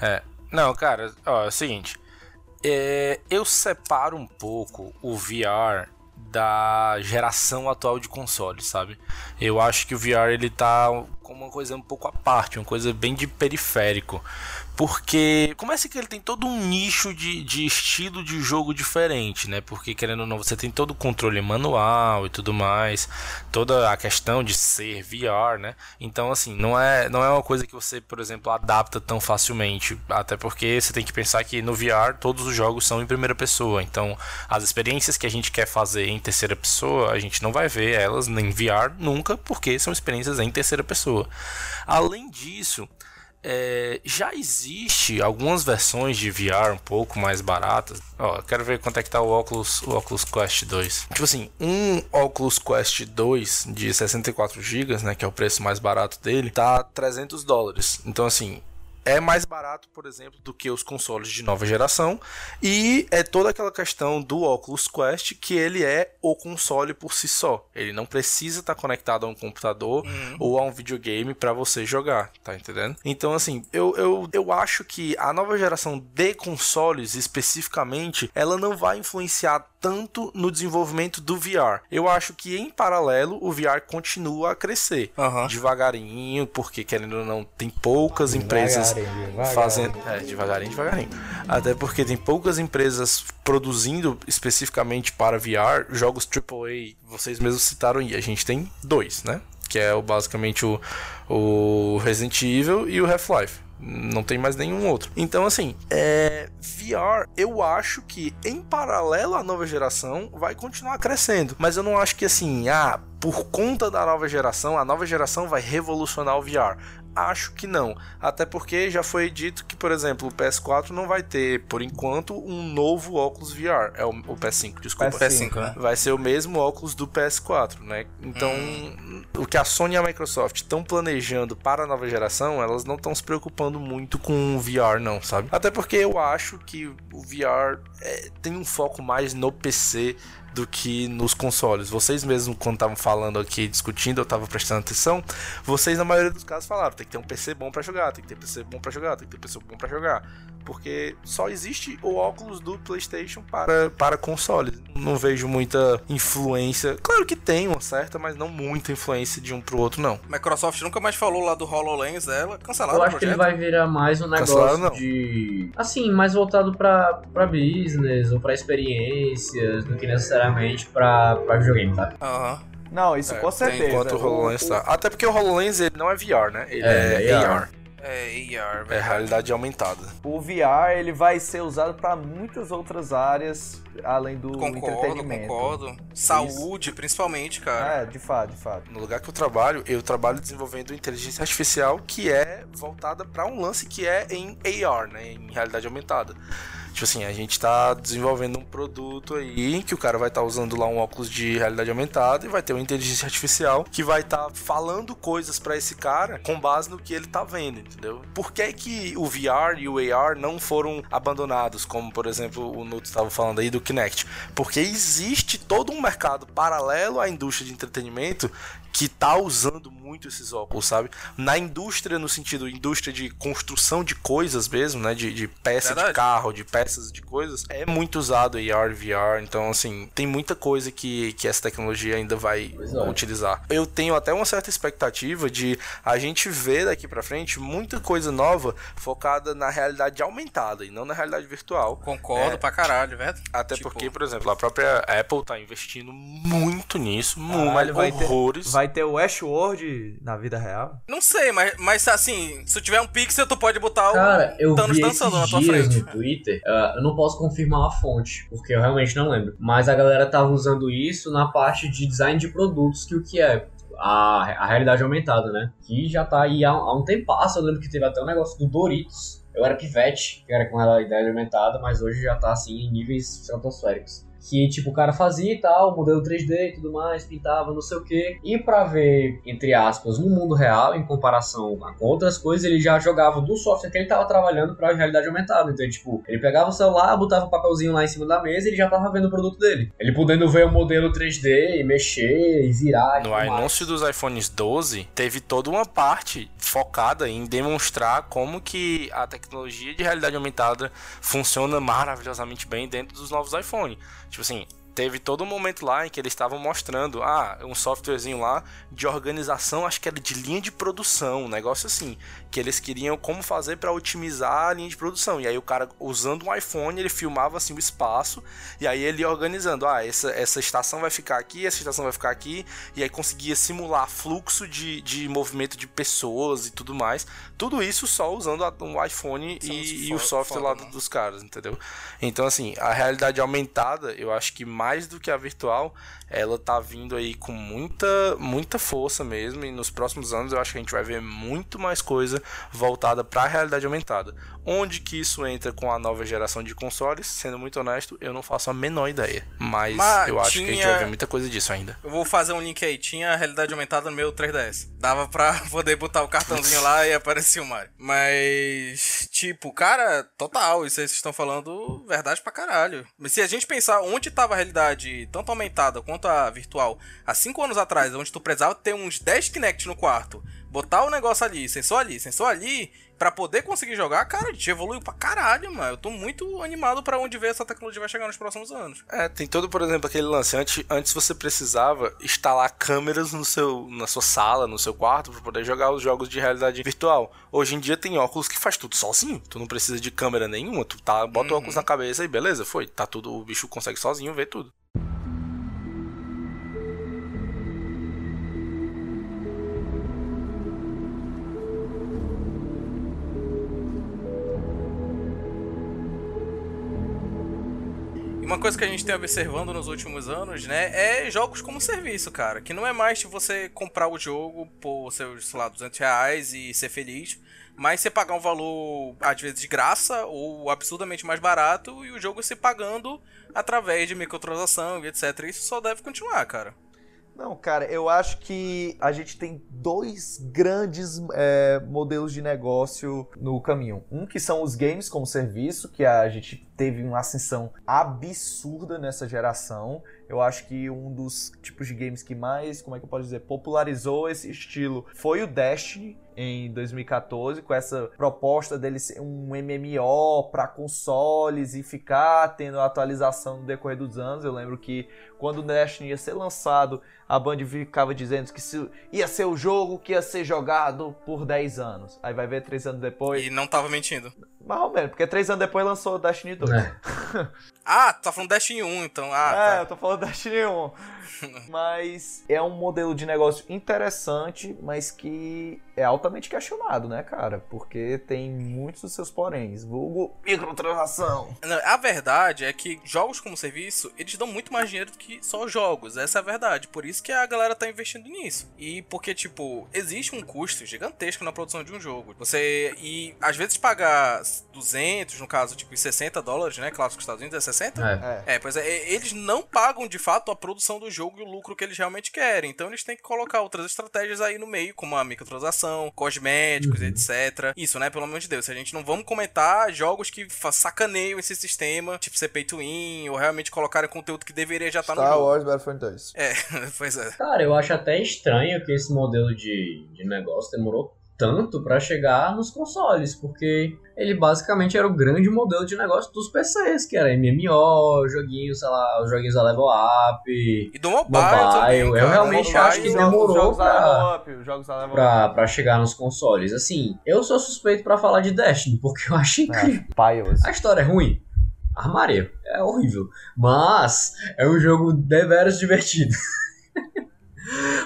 É. Não, cara, ó, é o seguinte. É, eu separo um pouco o VR da geração atual de consoles, sabe? Eu acho que o VR ele tá com uma coisa um pouco à parte, uma coisa bem de periférico. Porque começa que ele tem todo um nicho de, de estilo de jogo diferente, né? Porque querendo ou não, você tem todo o controle manual e tudo mais, toda a questão de ser VR, né? Então, assim, não é, não é uma coisa que você, por exemplo, adapta tão facilmente. Até porque você tem que pensar que no VR todos os jogos são em primeira pessoa. Então, as experiências que a gente quer fazer em terceira pessoa, a gente não vai ver elas em VR nunca, porque são experiências em terceira pessoa. Além disso, é, já existe algumas versões de VR um pouco mais baratas. Ó, quero ver quanto é que tá o Oculus, o Oculus Quest 2. Tipo assim, um Oculus Quest 2 de 64 GB, né, que é o preço mais barato dele, tá 300 dólares. Então assim, é mais barato, por exemplo, do que os consoles de nova geração. E é toda aquela questão do Oculus Quest que ele é o console por si só. Ele não precisa estar conectado a um computador ou a um videogame para você jogar, tá entendendo? Então, assim, eu, eu, eu acho que a nova geração de consoles especificamente ela não vai influenciar tanto no desenvolvimento do VR. Eu acho que em paralelo o VR continua a crescer devagarinho, porque querendo ou não, tem poucas empresas Devagarinho, fazendo. É, devagarinho, devagarinho. Até porque tem poucas empresas produzindo especificamente para VR jogos AAA. Vocês mesmos citaram aí. A gente tem dois, né? Que é o, basicamente o, o Resident Evil e o Half-Life. Não tem mais nenhum outro. Então, assim, é, VR, eu acho que em paralelo à nova geração vai continuar crescendo. Mas eu não acho que assim, ah, por conta da nova geração, a nova geração vai revolucionar o VR. Acho que não. Até porque já foi dito que, por exemplo, o PS4 não vai ter, por enquanto, um novo óculos VR. É o, o PS5, desculpa. PS5, né? Vai ser o mesmo óculos do PS4, né? Então, o que a Sony e a Microsoft estão planejando para a nova geração, elas não estão se preocupando muito com o VR, não, sabe? Até porque eu acho que o VR é, tem um foco mais no PC do que nos consoles. Vocês mesmos, quando estavam falando aqui, discutindo, eu tava prestando atenção, vocês, na maioria dos casos, falaram: tem que ter um PC bom pra jogar, tem que ter PC bom pra jogar, tem que ter PC bom pra jogar. Porque só existe o óculos do PlayStation para, para consoles. Não vejo muita influência. Claro que tem uma certa, mas não muita influência de um pro outro, não. Microsoft nunca mais falou lá do HoloLens dela. Cancelaram Eu o acho que ele vai virar mais um negócio não. de. Assim, mais voltado pra, pra business ou pra experiências do que necessariamente pra, pra videogame, sabe? Aham. Não, isso É, com certeza. Enquanto o HoloLens tá. Até porque o HoloLens ele não é VR, né? Ele É, é, AR. AR. É AR, É velho. realidade aumentada. O VR ele vai ser usado para muitas outras áreas além do Concordo, entretenimento. concordo. Saúde, principalmente, cara. É, de fato, de fato. No lugar que eu trabalho, eu trabalho desenvolvendo inteligência artificial que é voltada para um lance que é em AR, né, em realidade aumentada. Tipo assim, a gente tá desenvolvendo um produto aí que o cara vai estar usando lá um óculos de realidade aumentada e vai ter uma inteligência artificial que vai estar falando coisas pra esse cara com base no que ele tá vendo, entendeu? Por que que o VR e o AR não foram abandonados, como por exemplo o Nuto estava falando aí do Kinect? Porque existe todo um mercado paralelo à indústria de entretenimento que tá usando muito esses óculos, sabe? Na indústria, no sentido indústria de construção de coisas mesmo, né? De, de peça de Verdade. carro, de peças de coisas, é muito usado AR, VR. Então, assim, tem muita coisa que, que essa tecnologia ainda vai é. utilizar. Eu tenho até uma certa expectativa de a gente ver daqui pra frente muita coisa nova focada na realidade aumentada e não na realidade virtual. Concordo É, pra caralho, velho. Até Tipo, porque, por exemplo, a própria Apple tá investindo muito nisso, Caralho, vai ter- horrores. Vai ter o Na vida real? Não sei, mas, mas assim, se tu tiver um pixel, tu pode botar o Cara, eu Thanos vi dançando na tua dias frente. no Twitter, ah, eu não posso confirmar a fonte, porque eu realmente não lembro. Mas a galera tava usando isso na parte de design de produtos, que o que é? A, a realidade aumentada, né? Que já tá aí há, há um tempo. Eu lembro que teve até um negócio do Doritos. Eu era pivete, que era com realidade aumentada, mas hoje já tá assim em níveis estratosféricos. Que tipo, o cara fazia e tal, modelo 3D e tudo mais, pintava, não sei o que. E pra ver, entre aspas, no mundo real, em comparação com outras coisas, ele já jogava do software que ele tava trabalhando pra realidade aumentada. Então, tipo, ele pegava o celular, botava o papelzinho lá em cima da mesa e ele já tava vendo o produto dele. Ele podendo ver o modelo 3D e mexer e virar. No mais. anúncio dos iPhones 12, teve toda uma parte focada em demonstrar como que a tecnologia de realidade aumentada funciona maravilhosamente bem dentro dos novos iPhones. Tipo assim, teve todo um momento lá em que eles estavam mostrando, ah, um softwarezinho lá de organização, acho que era de linha de produção, um negócio assim, que eles queriam como fazer para otimizar a linha de produção. E aí o cara usando um iPhone, ele filmava assim o espaço e aí ele ia organizando, ah, essa, essa estação vai ficar aqui, essa estação vai ficar aqui, e aí conseguia simular fluxo de, de movimento de pessoas e tudo mais. Tudo isso só usando a- um iPhone é e, e o software lá né? dos caras, entendeu? Então, assim, a realidade aumentada, eu acho que mais do que a virtual, ela tá vindo aí com muita, muita força mesmo. E nos próximos anos eu acho que a gente vai ver muito mais coisa voltada para a realidade aumentada. Onde que isso entra com a nova geração de consoles? Sendo muito honesto, eu não faço a menor ideia. Mas, Mas eu acho que a gente tinha- vai ver muita coisa disso ainda. Eu vou fazer um link aí. Tinha a realidade aumentada no meu 3DS. Dava pra *laughs* poder botar o cartãozinho lá e aparecia o Mario. Mas, tipo, cara, total. Isso aí vocês estão falando verdade pra caralho. Mas se a gente pensar onde tava a realidade, tanto aumentada quanto a virtual, há 5 anos atrás, onde tu precisava ter uns 10 Kinect no quarto, botar o negócio ali, sensor ali, sensor ali, pra poder conseguir jogar, cara, a gente evoluiu pra caralho, mano. Eu tô muito animado pra onde ver essa tecnologia vai chegar nos próximos anos. É, tem todo, por exemplo, aquele lance. Antes, antes você precisava instalar câmeras no seu, na sua sala, no seu quarto, para poder jogar os jogos de realidade virtual. Hoje em dia tem óculos que faz tudo sozinho. Tu não precisa de câmera nenhuma. Tu tá, bota o óculos na cabeça e beleza, foi. Tá tudo, o bicho consegue sozinho ver tudo. Uma coisa que a gente tem observando nos últimos anos, né, é jogos como serviço, cara. Que não é mais de você comprar o jogo por seus, sei lá, 200 reais e ser feliz, mas você pagar um valor, às vezes, de graça ou absurdamente mais barato e o jogo se pagando através de microtransação e etc. Isso só deve continuar, cara. Não, cara, eu acho que a gente tem dois grandes é, modelos de negócio no caminho. Um que são os games como serviço, que a gente teve uma ascensão absurda nessa geração. Eu acho que um dos tipos de games que mais, como é que eu posso dizer, popularizou esse estilo foi o Destiny em 2014, com essa proposta dele ser um MMO para consoles e ficar tendo atualização no decorrer dos anos. Eu lembro que quando o Destiny ia ser lançado, a Band ficava dizendo que ia ser o jogo que ia ser jogado por 10 anos. Aí vai ver 3 anos depois. E não tava mentindo. Mais ou menos, porque 3 anos depois lançou o Destiny 2. É. *laughs* Ah, tu tá falando Destiny 1, então. Ah, É, tá. eu tô falando Destiny 1. *laughs* mas é um modelo de negócio interessante, mas que é altamente questionado, né, cara? Porque tem muitos dos seus poréns. Vulgo microtransação. A verdade é que jogos como serviço, eles dão muito mais dinheiro do que só jogos. Essa é a verdade. Por isso que a galera tá investindo nisso. E porque, tipo, existe um custo gigantesco na produção de um jogo. Você. E às vezes pagar 200, no caso, tipo, em 60 dólares, né? Clássico dos Estados Unidos é 60? É. É, pois é, e- eles não pagam de fato a produção do jogo e o lucro que eles realmente querem. Então eles têm que colocar outras estratégias aí no meio, como a microtransação, cosméticos, Uhum. etc. Isso, né? Pelo amor de Deus. A gente não vamos comentar jogos que sacaneiam esse sistema, tipo ser pay to win, ou realmente colocarem conteúdo que deveria já estar no Star jogo. Wars Battlefront 2. É, *laughs* pois é. Cara, eu acho até estranho que esse modelo de, de negócio demorou tanto pra chegar nos consoles, porque ele basicamente era o grande modelo de negócio dos PCs, que era MMO, joguinhos, sei lá, os joguinhos a level up. E do mobile, também, Eu cara. realmente Mobile, acho que demorou os jogos pra, up, os jogos pra, pra chegar nos consoles. Assim, eu sou suspeito pra falar de Destiny, porque eu achei incrível. Piles. A história é ruim? Armaria. É horrível. Mas é um jogo deveras divertido. *laughs*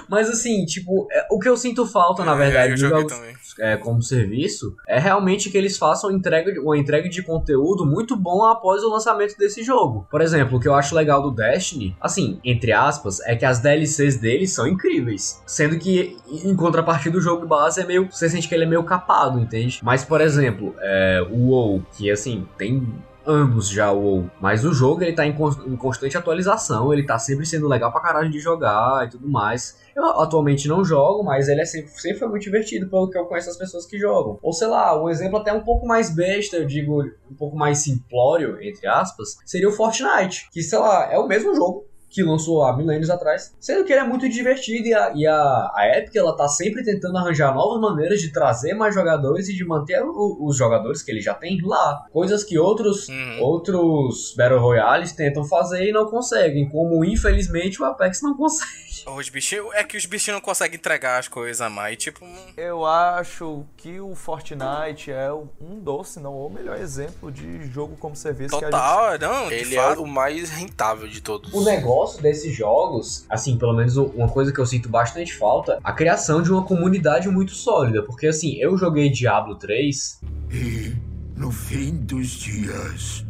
Mas assim, tipo, é- o que eu sinto falta, na É, verdade, joguei jogos é, como serviço, é realmente que eles façam entrega, de- uma entrega de conteúdo muito bom após o lançamento desse jogo. Por exemplo, o que eu acho legal do Destiny, assim, entre aspas, é que as DLCs deles são incríveis. Sendo que, em contrapartida, o jogo base é meio. Você sente que ele é meio capado, entende? Mas, por exemplo, é, o WoW, que assim, tem anos já o WoW. Mas o jogo ele tá em, em constante atualização, ele tá sempre sendo legal pra caralho de jogar e tudo mais. Eu atualmente não jogo, mas ele é sempre, sempre foi muito divertido pelo que eu conheço as pessoas que jogam. Ou sei lá, um exemplo até um pouco mais besta, eu digo um pouco mais simplório, entre aspas, seria o Fortnite. Que, sei lá, é o mesmo jogo que lançou há milênios atrás, sendo que ele é muito divertido e a, e a, a Epic ela tá sempre tentando arranjar novas maneiras de trazer mais jogadores e de manter o- os jogadores que ele já tem lá. Coisas que outros, Uhum. outros Battle Royales tentam fazer e não conseguem, como infelizmente o Apex não *laughs* consegue. Os bichinhos. É que os bichinhos não conseguem entregar as coisas a mais. Tipo, Eu acho que o Fortnite é um doce, não o melhor exemplo de jogo como serviço que a total, gente... não. de Ele fato. é o mais rentável de todos. O negócio desses jogos, assim, pelo menos uma coisa que eu sinto bastante falta, a criação de uma comunidade muito sólida. Porque assim, eu joguei Diablo 3 E, no fim dos dias,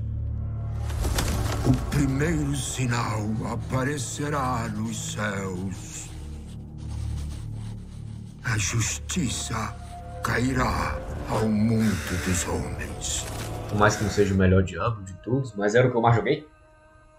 o primeiro sinal aparecerá nos céus. A justiça cairá ao mundo dos homens. por mais que não seja o melhor Diablo de todos, mas era o que eu mais joguei.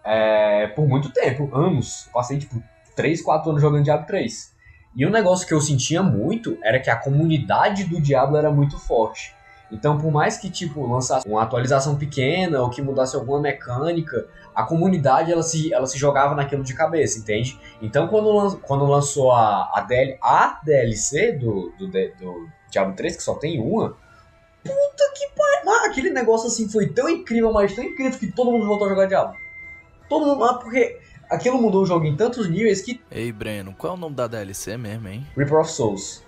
É, por muito tempo, anos. Passei tipo 3, 4 anos jogando Diablo 3. E um negócio que eu sentia muito era que a comunidade do Diablo era muito forte. Então, por mais que tipo lançasse uma atualização pequena ou que mudasse alguma mecânica, a comunidade ela se, ela se jogava naquilo de cabeça, entende? Então, quando, lan- quando lançou a, a, DL, a DLC do, do, do Diablo 3, que só tem uma, Puta que pariu. Aquele negócio assim foi tão incrível, mas tão incrível que todo mundo voltou a jogar Diablo. Todo mundo. Ah, porque aquilo mudou o jogo em tantos níveis que. Ei, Breno, qual é o nome da DLC mesmo, hein? Reaper of Souls.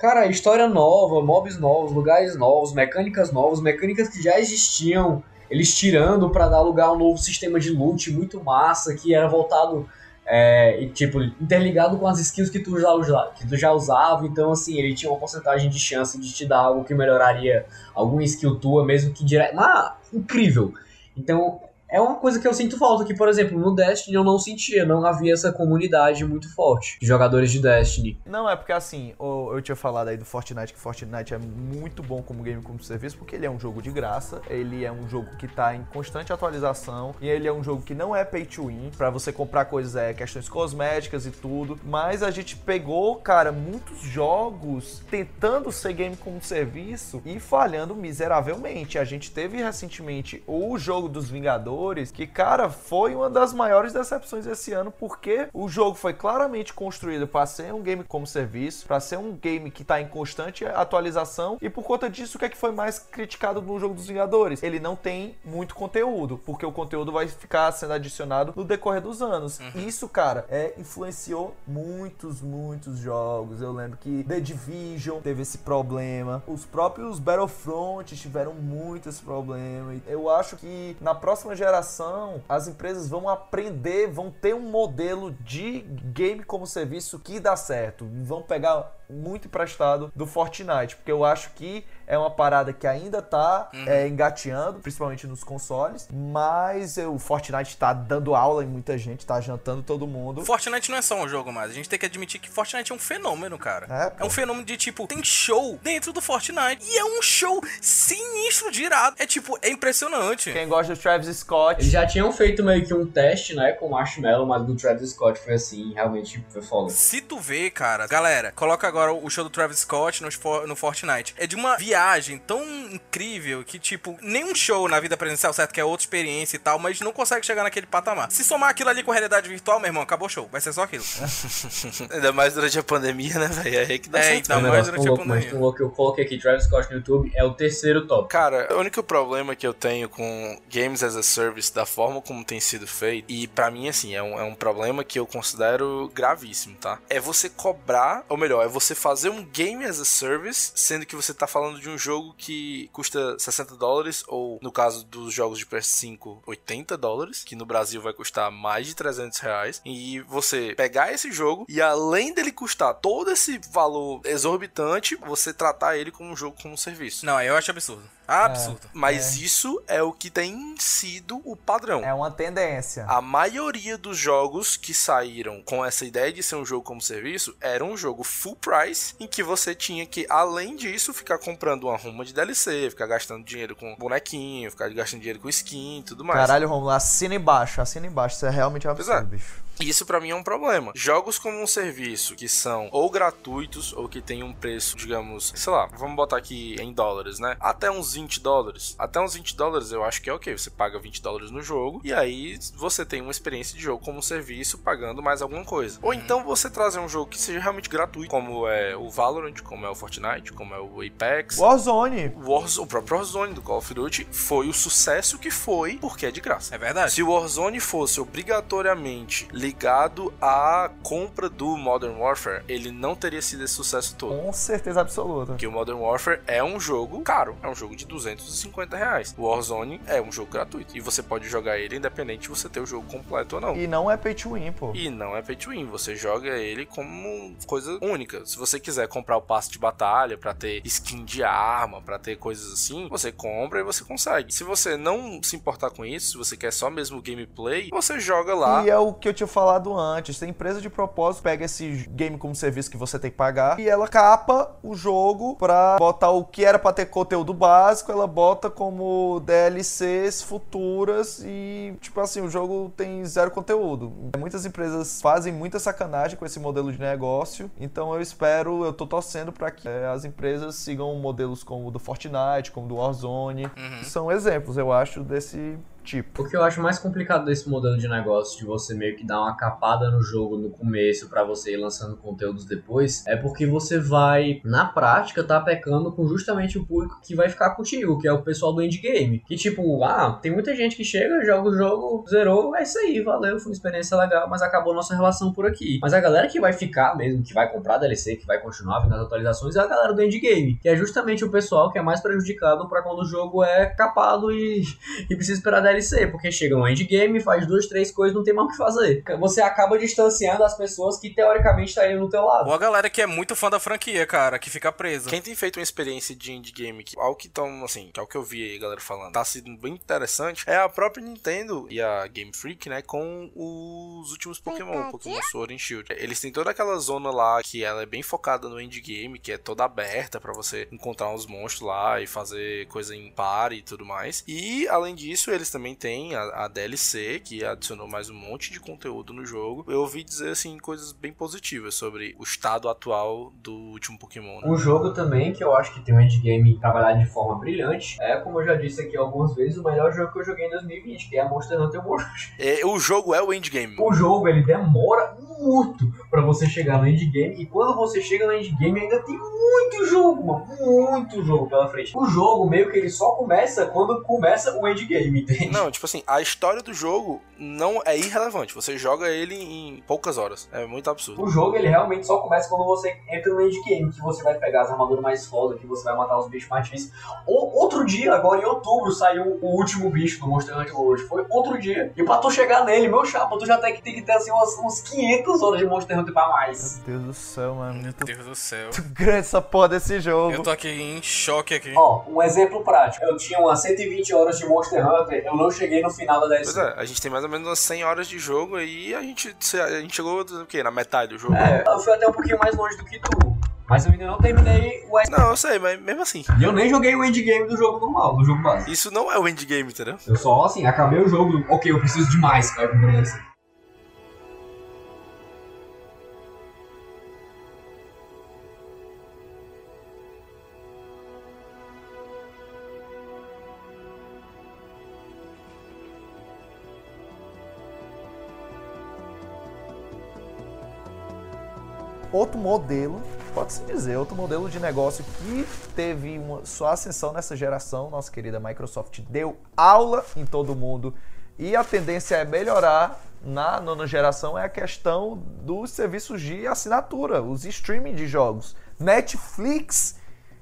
Cara, história nova, mobs novos, lugares novos, mecânicas novas, mecânicas que já existiam, eles tirando pra dar lugar a um novo sistema de loot muito massa, que era voltado é, e, tipo, interligado com as skills que tu, já, usa- que tu já usava, então assim, ele tinha uma porcentagem de chance de te dar algo que melhoraria alguma skill tua, mesmo que direto. Ah, incrível! Então, é uma coisa que eu sinto falta, que, por exemplo, no Destiny eu não sentia, não havia essa comunidade muito forte de jogadores de Destiny. Não, é porque assim, eu tinha falado aí do Fortnite, que Fortnite é muito bom como game como serviço, porque ele é um jogo de graça, ele é um jogo que tá em constante atualização, e ele é um jogo que não é pay to win, pra você comprar coisas, é questões cosméticas e tudo, mas a gente pegou, cara, muitos jogos tentando ser game como serviço e falhando miseravelmente. A gente teve recentemente o jogo dos Vingadores, que, cara, foi uma das maiores decepções esse ano, porque o jogo foi claramente construído para ser um game como serviço, para ser um game que tá em constante atualização, e por conta disso, o que é que foi mais criticado no jogo dos Vingadores? Ele não tem muito conteúdo, porque o conteúdo vai ficar sendo adicionado no decorrer dos anos. Isso, cara, é, influenciou muitos, muitos jogos. Eu lembro que The Division teve esse problema, os próprios Battlefront tiveram muito esse problema. E Eu acho que na próxima geração as empresas vão aprender, vão ter um modelo de game como serviço que dá certo. Vão pegar muito emprestado do Fortnite, porque eu acho que é uma parada que ainda tá é, engateando, principalmente nos consoles, mas o Fortnite tá dando aula em muita gente, tá jantando todo mundo. Fortnite não é só um jogo mais. A gente tem que admitir que Fortnite é um fenômeno, cara. É. É um fenômeno de tipo, tem show dentro do Fortnite. E é um show sinistro de irado. É tipo, é impressionante. Quem gosta do Travis Scott. Eles já tinham feito meio que um teste, né, com o Marshmallow, mas do Travis Scott foi assim, realmente foi foda. Se tu vê, cara, galera, coloca agora o show do Travis Scott no, no Fortnite. É de uma viagem tão incrível que, tipo, nenhum show na vida presencial, certo? Que é outra experiência e tal, mas não consegue chegar naquele patamar. Se somar aquilo ali com realidade virtual, meu irmão, acabou o show. Vai ser só aquilo. *laughs* Ainda mais durante a pandemia, né, velho? É aí que dá É, certo. mas negócio durante a louco, mas pandemia. tão louco que eu coloquei aqui Travis Scott no YouTube, é o terceiro top. Cara, o único problema que eu tenho com Games as a Service, da forma como tem sido feito, e pra mim, assim, é um, é um problema que eu considero gravíssimo, tá? É você cobrar, ou melhor, é você fazer um Game as a Service, sendo que você tá falando de um jogo que custa 60 dólares, ou no caso dos jogos de PS5, 80 dólares, que no Brasil vai custar mais de 300 reais, e você pegar esse jogo e além dele custar todo esse valor exorbitante, você tratar ele como um jogo como um serviço. Não, eu acho absurdo. Absurdo. Mas isso é o que tem sido o padrão. É uma tendência. A maioria dos jogos que saíram com essa ideia de ser um jogo como serviço era um jogo full price, em que você tinha que, além disso, ficar comprando uma ruma de DLC, ficar gastando dinheiro com bonequinho, ficar gastando dinheiro com skin e tudo mais. Caralho, Romulo, assina embaixo, assina embaixo. Isso é realmente um Pois absurdo, é. bicho. Isso pra mim é um problema. Jogos como um serviço que são ou gratuitos ou que tem um preço, digamos, sei lá, vamos botar aqui em dólares, né? Até uns 20 dólares. Até uns 20 dólares eu acho que é ok. Você paga 20 dólares no jogo e aí você tem uma experiência de jogo como um serviço pagando mais alguma coisa. Ou então você trazer um jogo que seja realmente gratuito, como é o Valorant, como é o Fortnite, como é o Apex. Warzone. Warzone, o próprio Warzone do Call of Duty foi o sucesso que foi porque é de graça. É verdade. Se o Warzone fosse obrigatoriamente ligado à compra do Modern Warfare, ele não teria sido esse sucesso todo. Com certeza absoluta. Porque o Modern Warfare é um jogo caro, é um jogo de 250 reais. O Warzone é um jogo gratuito e você pode jogar ele independente de você ter o jogo completo ou não. E não é pay to win, pô. E não é pay to win, você joga ele como coisa única. Se você quiser comprar o passe de batalha pra ter skin de arma, pra ter coisas assim, você compra e você consegue. Se você não se importar com isso, se você quer só mesmo gameplay, você joga lá. E é o que eu tinha falado antes. Tem empresa de propósito, pega esse game como serviço que você tem que pagar e ela capa o jogo pra botar o que era pra ter conteúdo básico, ela bota como DLCs futuras e, tipo assim, o jogo tem zero conteúdo. Muitas empresas fazem muita sacanagem com esse modelo de negócio, então eu espero, eu tô torcendo pra que eh, as empresas sigam modelos como o do Fortnite, como o do Warzone. Uhum. São exemplos, eu acho, desse tipo. O que eu acho mais complicado desse modelo de negócio, de você meio que dar uma capada no jogo no começo pra você ir lançando conteúdos depois, é porque você vai, na prática, tá pecando com justamente o público que vai ficar contigo, que é o pessoal do endgame. Que tipo, ah, tem muita gente que chega, joga o jogo, zerou, é isso aí, valeu, foi uma experiência legal, mas acabou nossa relação por aqui. Mas a galera que vai ficar mesmo, que vai comprar DLC, que vai continuar vendo as atualizações, é a galera do endgame, que é justamente o pessoal que é mais prejudicado pra quando o jogo é capado e, *laughs* e precisa esperar DLC, porque chega no endgame, faz duas, três coisas, não tem mais o que fazer. Você acaba distanciando as pessoas que teoricamente estariam no teu lado. Ou a galera que é muito fã da franquia, cara, que fica presa. Quem tem feito uma experiência de indie game, que, algo que tão, assim, que é o que eu vi aí, galera, falando, tá sendo bem interessante, é a própria Nintendo e a Game Freak, né, com os últimos Pokémon, Pokémon Sword and Shield. Eles têm toda aquela zona lá que ela é bem focada no indie game, que é toda aberta pra você encontrar uns monstros lá e fazer coisa em par e tudo mais. E, além disso, eles também têm a, a DLC, que adicionou mais um monte de conteúdo no jogo. Eu ouvi dizer, assim, coisas bem positivas sobre o estado atual do último Pokémon. né? Um jogo também que eu acho que tem um endgame trabalhado de forma brilhante é, como eu já disse aqui algumas vezes, o melhor jogo que eu joguei em 2020, que é Monster Hunter World. É, o jogo é o endgame. O jogo ele demora muito pra você chegar no endgame e quando você chega no endgame ainda tem muito jogo, mano, muito jogo pela frente. O jogo meio que ele só começa quando começa o endgame, entende? Não, tipo assim, a história do jogo não é irrelevante. Você joga ele em poucas horas. É muito absurdo. O jogo ele realmente só começa quando você entra no endgame, que você vai pegar as armaduras mais foda, que você vai matar os bichos mais difíceis. Ou, outro dia, agora em outubro, saiu o último bicho do Monster Hunter World. Foi outro dia. E pra tu chegar nele, meu chapa, tu já tem que, tem que ter assim umas, uns 500 horas de Monster Hunter pra mais. Meu Deus do céu, mano. Meu Deus do céu. Muito *laughs* grande essa porra desse jogo. Eu tô aqui em choque aqui. Ó, um exemplo prático. Eu tinha umas 120 horas de Monster Hunter, eu não cheguei no final da Pois DLC. é, a gente tem mais ou menos umas 100 horas de jogo e a gente, a gente chegou o quê? Na metade do jogo? É, eu fui até um pouquinho mais longe do que tu. Mas eu ainda não terminei o Não, eu sei, mas mesmo assim. E eu nem joguei o endgame do jogo normal, do jogo básico. Isso não é o endgame, entendeu? Eu só, assim, acabei o jogo. Ok, eu preciso de mais, cara. por outro modelo, pode-se dizer, outro modelo de negócio que teve uma, sua ascensão nessa geração. Nossa querida Microsoft deu aula em todo mundo e a tendência é melhorar na nona geração é a questão dos serviços de assinatura, os streaming de jogos. Netflix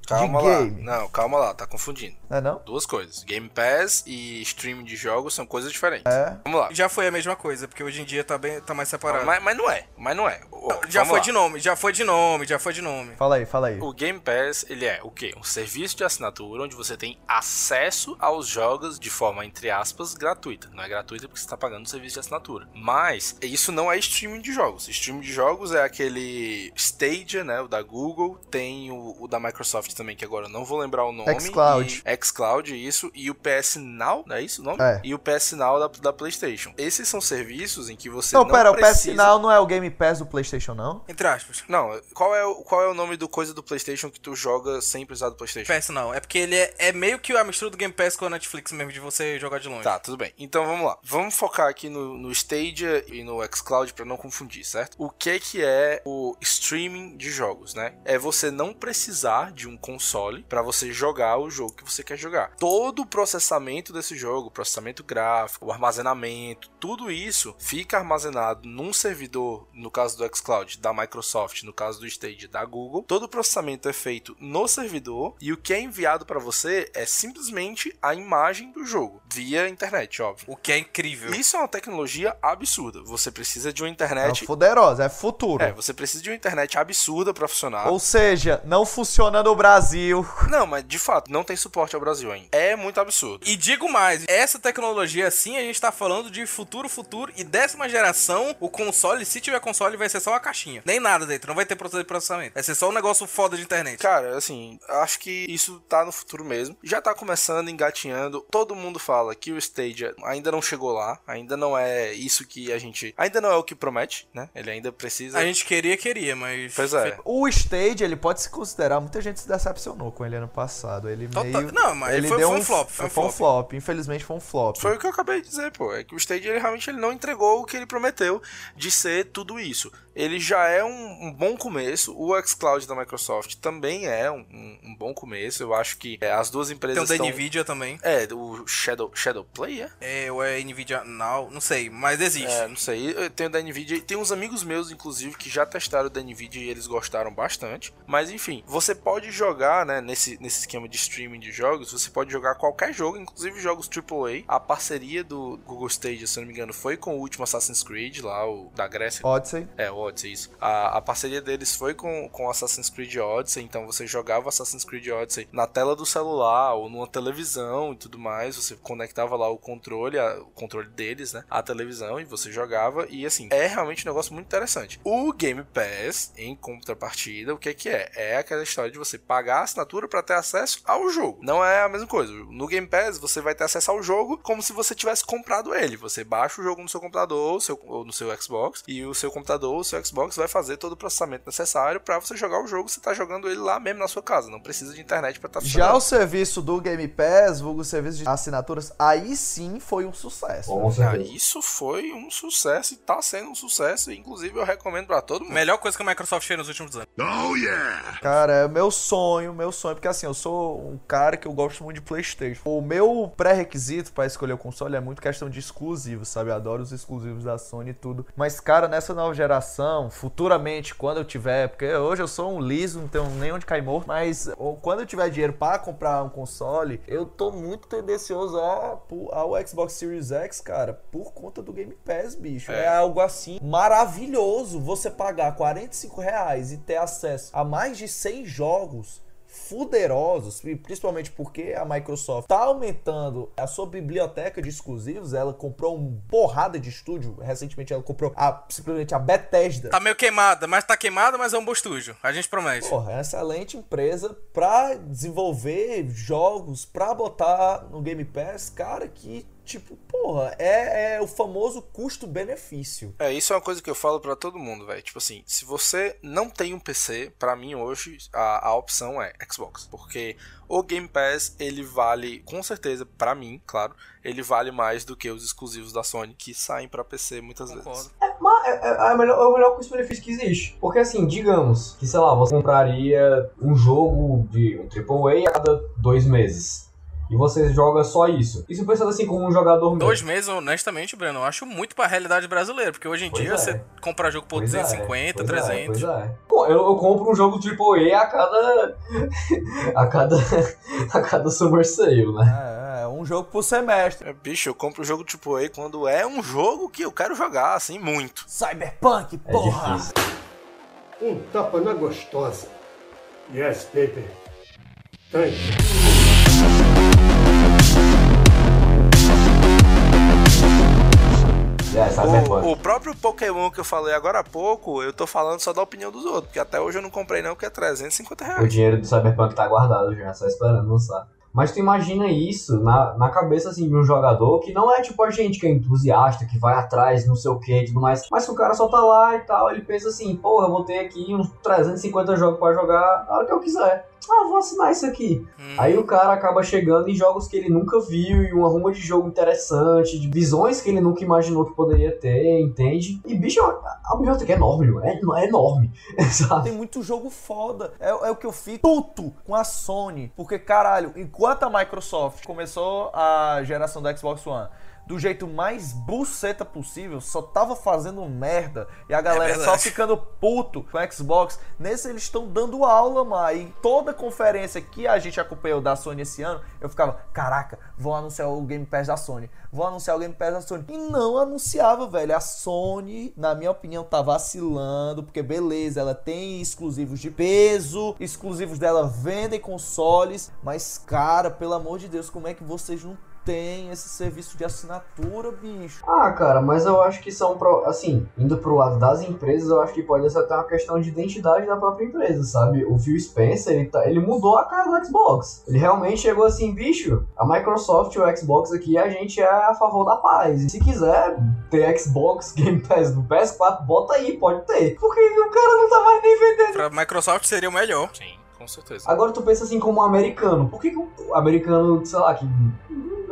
Calma de lá. game. Não, calma lá, tá confundindo. Não é não? Duas coisas. Game Pass e streaming de jogos são coisas diferentes. É. Vamos lá. Já foi a mesma coisa, porque hoje em dia tá, bem, tá mais separado. Mas, mas não é, mas não é. Já vamos foi lá. de nome, já foi de nome, já foi de nome. Fala aí, fala aí. O Game Pass, ele é o quê? Um serviço de assinatura onde você tem acesso aos jogos de forma, entre aspas, gratuita. Não é gratuita porque você está pagando o serviço de assinatura. Mas isso não é streaming de jogos. Streaming de jogos é aquele Stadia, né? O da Google. Tem o, o da Microsoft também, que agora eu não vou lembrar o nome. xCloud. E, xCloud, isso. E o PS Now, não é isso o nome? É. E o PS Now da, da PlayStation. Esses são serviços em que você Não, não, pera, o precisa... PS Now não é o Game Pass do PlayStation, não? Entre aspas. Não, qual é, o, qual é o nome do coisa do PlayStation que tu joga sem precisar do PlayStation? PS não, é porque ele é, é meio que a mistura do Game Pass com a Netflix mesmo, de você jogar de longe. Tá, tudo bem. Então vamos lá. Vamos focar aqui no, no Stadia e no xCloud pra não confundir, certo? O que que é o streaming de jogos, né? É você não precisar de um console pra você jogar o jogo que você quer jogar. Todo o processamento desse jogo, processamento gráfico, o armazenamento, tudo isso fica armazenado num servidor, no caso do xCloud, da Microsoft, no caso do Stadia, da Google. Todo o processamento é feito no servidor e o que é enviado pra você é simplesmente a imagem do jogo, via internet, óbvio. O que é incrível. Isso é uma tecnologia absurda. Você precisa de uma É internet. poderosa, é futuro. É, você precisa de uma internet absurda pra funcionar. Ou seja, não funciona no Brasil. Não, mas de fato, não tem suporte ao Brasil ainda. É muito absurdo. E digo mais, essa tecnologia assim, a gente tá falando de futuro, futuro e décima geração, o console, se tiver console, vai ser só uma caixinha. Nem nada dentro, não vai ter processo de processamento. Vai ser só um negócio foda de internet. Cara, assim, acho que isso tá no futuro mesmo. Já tá começando, engatinhando. Todo mundo fala que o Stadia ainda não chegou lá. Ainda não é isso que a gente. Ainda não é o que promete, né? Ele ainda precisa. A gente queria, queria, mas. Pois é. O Stage, ele pode se considerar, muita gente se decepcionou com ele ano passado. Ele Total- meio... não, mas ele foi- deu foi um flop, foi um Foi um flop. flop, infelizmente foi um flop. Foi o que eu acabei de dizer, pô. É que o Stadia ele realmente ele não entregou o que ele prometeu de ser tudo isso. Ele já é um, um bom começo. O xCloud da Microsoft também é um, um- um bom começo. Eu acho que é, as duas Tem empresas o da estão... Nvidia também. É, o Shadow, Shadow Play, é? É, ou é Nvidia Now, não sei, mas existe. É, não sei. Eu tenho da Nvidia. Tem uns amigos meus, inclusive, que já testaram o da Nvidia e eles gostaram bastante. Mas enfim, você pode jogar, né, nesse, nesse esquema de streaming de jogos, você pode jogar qualquer jogo, inclusive jogos AAA. A parceria do Google Stadia, se não me engano, foi com o último Assassin's Creed, lá, o da Grécia. Odyssey. É, o Odyssey, isso. A, a parceria deles foi com, com Assassin's Creed Odyssey, então você jogava Assassin's Creed Odyssey na tela do celular ou numa televisão e tudo mais. Você conectava lá o controle, a- o controle deles, né? A televisão e você jogava. E assim, é realmente um negócio muito interessante. O Game Pass, em contrapartida, o que é que é? É aquela história de você pagar a assinatura para ter acesso ao jogo. Não é a mesma coisa. No Game Pass, você vai ter acesso ao jogo como se você tivesse comprado ele. Você baixa o jogo no seu computador ou, seu- ou no seu Xbox e o seu computador ou o seu Xbox vai fazer todo o processamento necessário para você jogar o jogo. Você tá jogando ele lá mesmo na sua casa. Não precisa de internet para estar Já o serviço do Game Pass, vulgo serviço de assinaturas, aí sim foi um sucesso. Ah, isso foi um sucesso e tá sendo um sucesso. Inclusive, eu recomendo para todo mundo. Melhor coisa que a Microsoft fez nos últimos anos. Oh, yeah! Cara, é meu sonho sonho, meu sonho, porque assim, eu sou um cara que eu gosto muito de PlayStation. O meu pré-requisito pra escolher o console é muito questão de exclusivos, sabe? Eu adoro os exclusivos da Sony e tudo. Mas, cara, nessa nova geração, futuramente, quando eu tiver, porque hoje eu sou um liso, não tenho nem onde cair morto, mas quando eu tiver dinheiro pra comprar um console, eu tô muito tendencioso ao, ao Xbox Series X, cara, por conta do Game Pass, bicho. É, É. algo assim maravilhoso você pagar 45 reais e ter acesso a mais de 100 jogos fuderosos, e principalmente porque a Microsoft tá aumentando a sua biblioteca de exclusivos, ela comprou um porrada de estúdio, recentemente ela comprou a, simplesmente a Bethesda. Tá meio queimada, mas tá queimada, mas é um bom estúdio. A gente promete. Porra, é uma excelente empresa pra desenvolver jogos, pra botar no Game Pass, cara, que tipo, porra, é, é o famoso custo-benefício. É, isso é uma coisa que eu falo pra todo mundo, velho. Tipo assim, se você não tem um PC, pra mim hoje a, a opção é Xbox, porque o Game Pass ele vale, com certeza, pra mim, claro, ele vale mais do que os exclusivos da Sony que saem pra PC muitas vezes. Mas é, é, é, o melhor, é o melhor custo-benefício que existe. Porque assim, digamos que, sei lá, você compraria um jogo de um AAA a cada dois meses. E você joga só isso. Isso pensando assim como um jogador mesmo. Dois meses, honestamente, Breno, eu acho muito pra realidade brasileira, porque hoje em Pois dia é. você compra jogo por Pois é, 250, pois é, 300. pois é. Pô, eu, eu compro um jogo AAA a cada. *laughs* a cada. *laughs* a cada Summer Sale, né? É, é um jogo por semestre. É, bicho, eu compro o jogo tipo A quando é um jogo que eu quero jogar, assim, muito. Cyberpunk, porra! Um tapa na gostosa. Yes, baby. Thank you. É. O, o próprio Pokémon que eu falei agora há pouco, eu tô falando só da opinião dos outros, porque até hoje eu não comprei não, porque é 350 O reais. dinheiro do Cyberpunk tá guardado já, só esperando lançar. Mas tu imagina isso na, na cabeça assim, de um jogador que não é tipo a gente que é entusiasta, que vai atrás, não sei o que e tudo mais. Mas que o cara só tá lá e tal, ele pensa assim, porra, eu vou ter aqui uns 350 jogos pra jogar na hora que eu quiser. Ah, vou assinar isso aqui. Aí o cara acaba chegando em jogos que ele nunca viu e uma ruma de jogo interessante, de visões que ele nunca imaginou que poderia ter, entende? E bicho, a a biblioteca é enorme. É, é enorme, *laughs* sabe? Tem muito jogo foda. É, é o que eu fico puto com a Sony. Porque, caralho, enquanto a Microsoft começou a geração do Xbox One do jeito mais buceta possível, só tava fazendo merda. E a galera só verdade. ficando puto com o Xbox. Nesse eles estão dando aula, mano. E toda conferência que a gente acompanhou da Sony esse ano, eu ficava, caraca, vou anunciar o Game Pass da Sony. Vou anunciar o Game Pass da Sony. E não anunciava, velho. A Sony, na minha opinião, tá vacilando. Porque, beleza, ela tem exclusivos de peso. Exclusivos dela vendem consoles. Mas, cara, pelo amor de Deus, como é que vocês não têm esse serviço de assinatura, bicho? Ah, cara, mas eu acho que são, pro- assim, indo pro lado das empresas, eu acho que pode ser até uma questão de identidade da própria empresa, sabe? O Phil Spencer, ele, tá, ele mudou a cara do Xbox. Ele realmente chegou assim, bicho, a Microsoft e o Xbox aqui, a gente é a favor da paz. E se quiser ter Xbox *laughs* Game Pass do PS4, bota aí, pode ter. Porque o cara não tá mais nem vendendo. Pra Microsoft seria o melhor. Sim, com certeza. Agora tu pensa assim como um americano. Por que, que o americano, sei lá, que.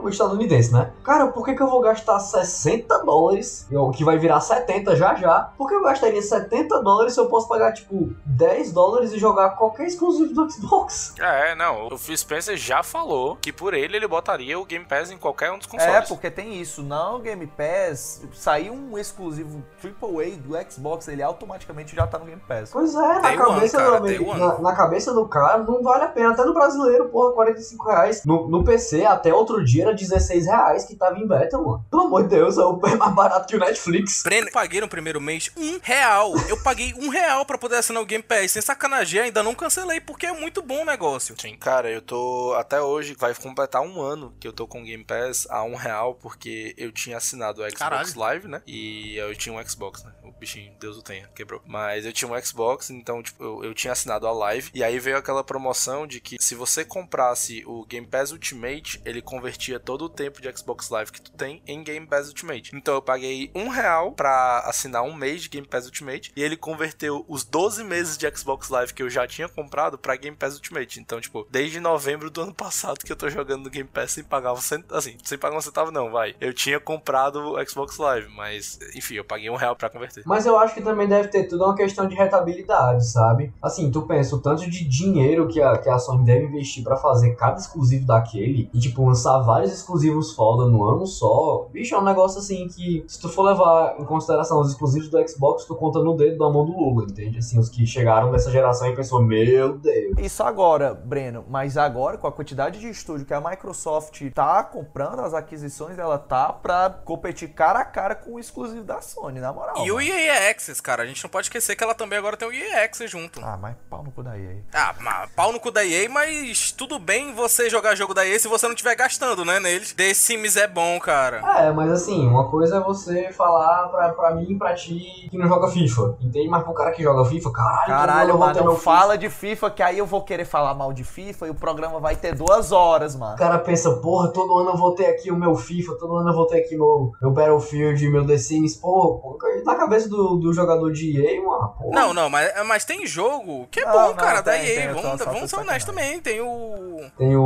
O estadunidense, né? Cara, por que, que eu vou gastar 60 dólares, o que vai virar 70 já já? Por que eu gastaria 70 dólares se eu posso pagar, tipo, 10 dólares e jogar qualquer exclusivo do Xbox? É, não, o Phil Spencer já falou que por ele ele botaria o Game Pass em qualquer um dos É, consoles. porque tem isso. Não, Game Pass, saiu um exclusivo AAA do Xbox, ele automaticamente já tá no Game Pass. Pois é, na Day one, cabeça, cara, do, na, na cabeça do cara não vale a pena. Até no brasileiro, porra, 45 reais. No, no PC, até outro dia era 16 reais que tava em beta, mano. Pelo amor de Deus, é o- é mais barato que o Netflix. Breno, paguei no primeiro mês um real. Eu paguei um real pra poder assinar o Game Pass. Sem sacanagem, ainda não cancelei, porque é muito bom o negócio. Sim, cara, eu tô. Até hoje vai completar um ano que eu tô com o Game Pass a um real, porque eu tinha assinado o Xbox Caralho. Live, né? E eu tinha um Xbox, né? O bichinho, Deus o tenha, quebrou. Mas eu tinha um Xbox, então, tipo, eu, eu tinha assinado a Live. E aí veio aquela promoção de que se você comprasse o Game Pass Ultimate, ele convertia todo o tempo de Xbox Live que tu tem em Game Pass Ultimate. Então eu paguei um real pra assinar um mês de Game Pass Ultimate e ele converteu os 12 meses de Xbox Live que eu já tinha comprado pra Game Pass Ultimate. Então, tipo, desde novembro do ano passado que eu tô jogando no Game Pass sem pagar um centavo, assim, sem pagar um centavo não, vai. Eu tinha comprado o Xbox Live, mas, enfim, eu paguei um real pra converter. Mas eu acho que também deve ter tudo uma questão de rentabilidade, sabe? Assim, tu pensa o tanto de dinheiro que a, que a Sony deve investir pra fazer cada exclusivo daquele e, tipo, lançar vários exclusivos foda no ano só. Bicho, é um negócio assim que, se tu for levar em consideração os exclusivos do Xbox, tu conta no dedo da mão do Lula, entende? Assim, os que chegaram nessa geração e pensou, meu Deus. Isso agora, Breno, mas agora com a quantidade de estúdio que a Microsoft tá comprando, as aquisições ela tá pra competir cara a cara com o exclusivo da Sony, na moral. E o mano. EA Access, cara, a gente não pode esquecer que ela também agora tem o EA Access junto. Ah, mas pau no cu da EA. Ah, mas pau no cu da EA, mas tudo bem você jogar jogo da EA se você não estiver gastando, né, neles. The Sims é bom, cara. É, mas assim, uma coisa é você falar pra, pra mim e pra ti que não joga FIFA, entende? Mas pro cara que joga FIFA, caralho, Caralho, mano, não fala de FIFA que aí eu vou querer falar mal de FIFA e o programa vai ter duas horas, mano. O cara pensa, porra, todo ano eu vou ter aqui o meu FIFA, todo ano eu vou ter aqui meu, meu Battlefield, meu The Sims, pô, pô, na cabeça do, do jogador de EA, mano, pô. Não, não, mas, mas tem jogo que é Não, bom, não, cara, da tem, EA. tem, vamos só vamos ser honestos também. Tem o. Tem o,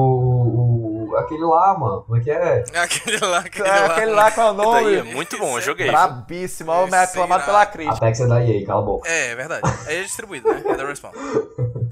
o- aquele lá, mano, como é que é? *laughs* Aquele lá, aquele É, lá. aquele lá com o nome. Daí é muito bom, eu joguei. Brabíssimo, ó, me aclamado pela crítica. Apex é da EA, cala a boca. É, é verdade. É distribuído, né? É da Respawn.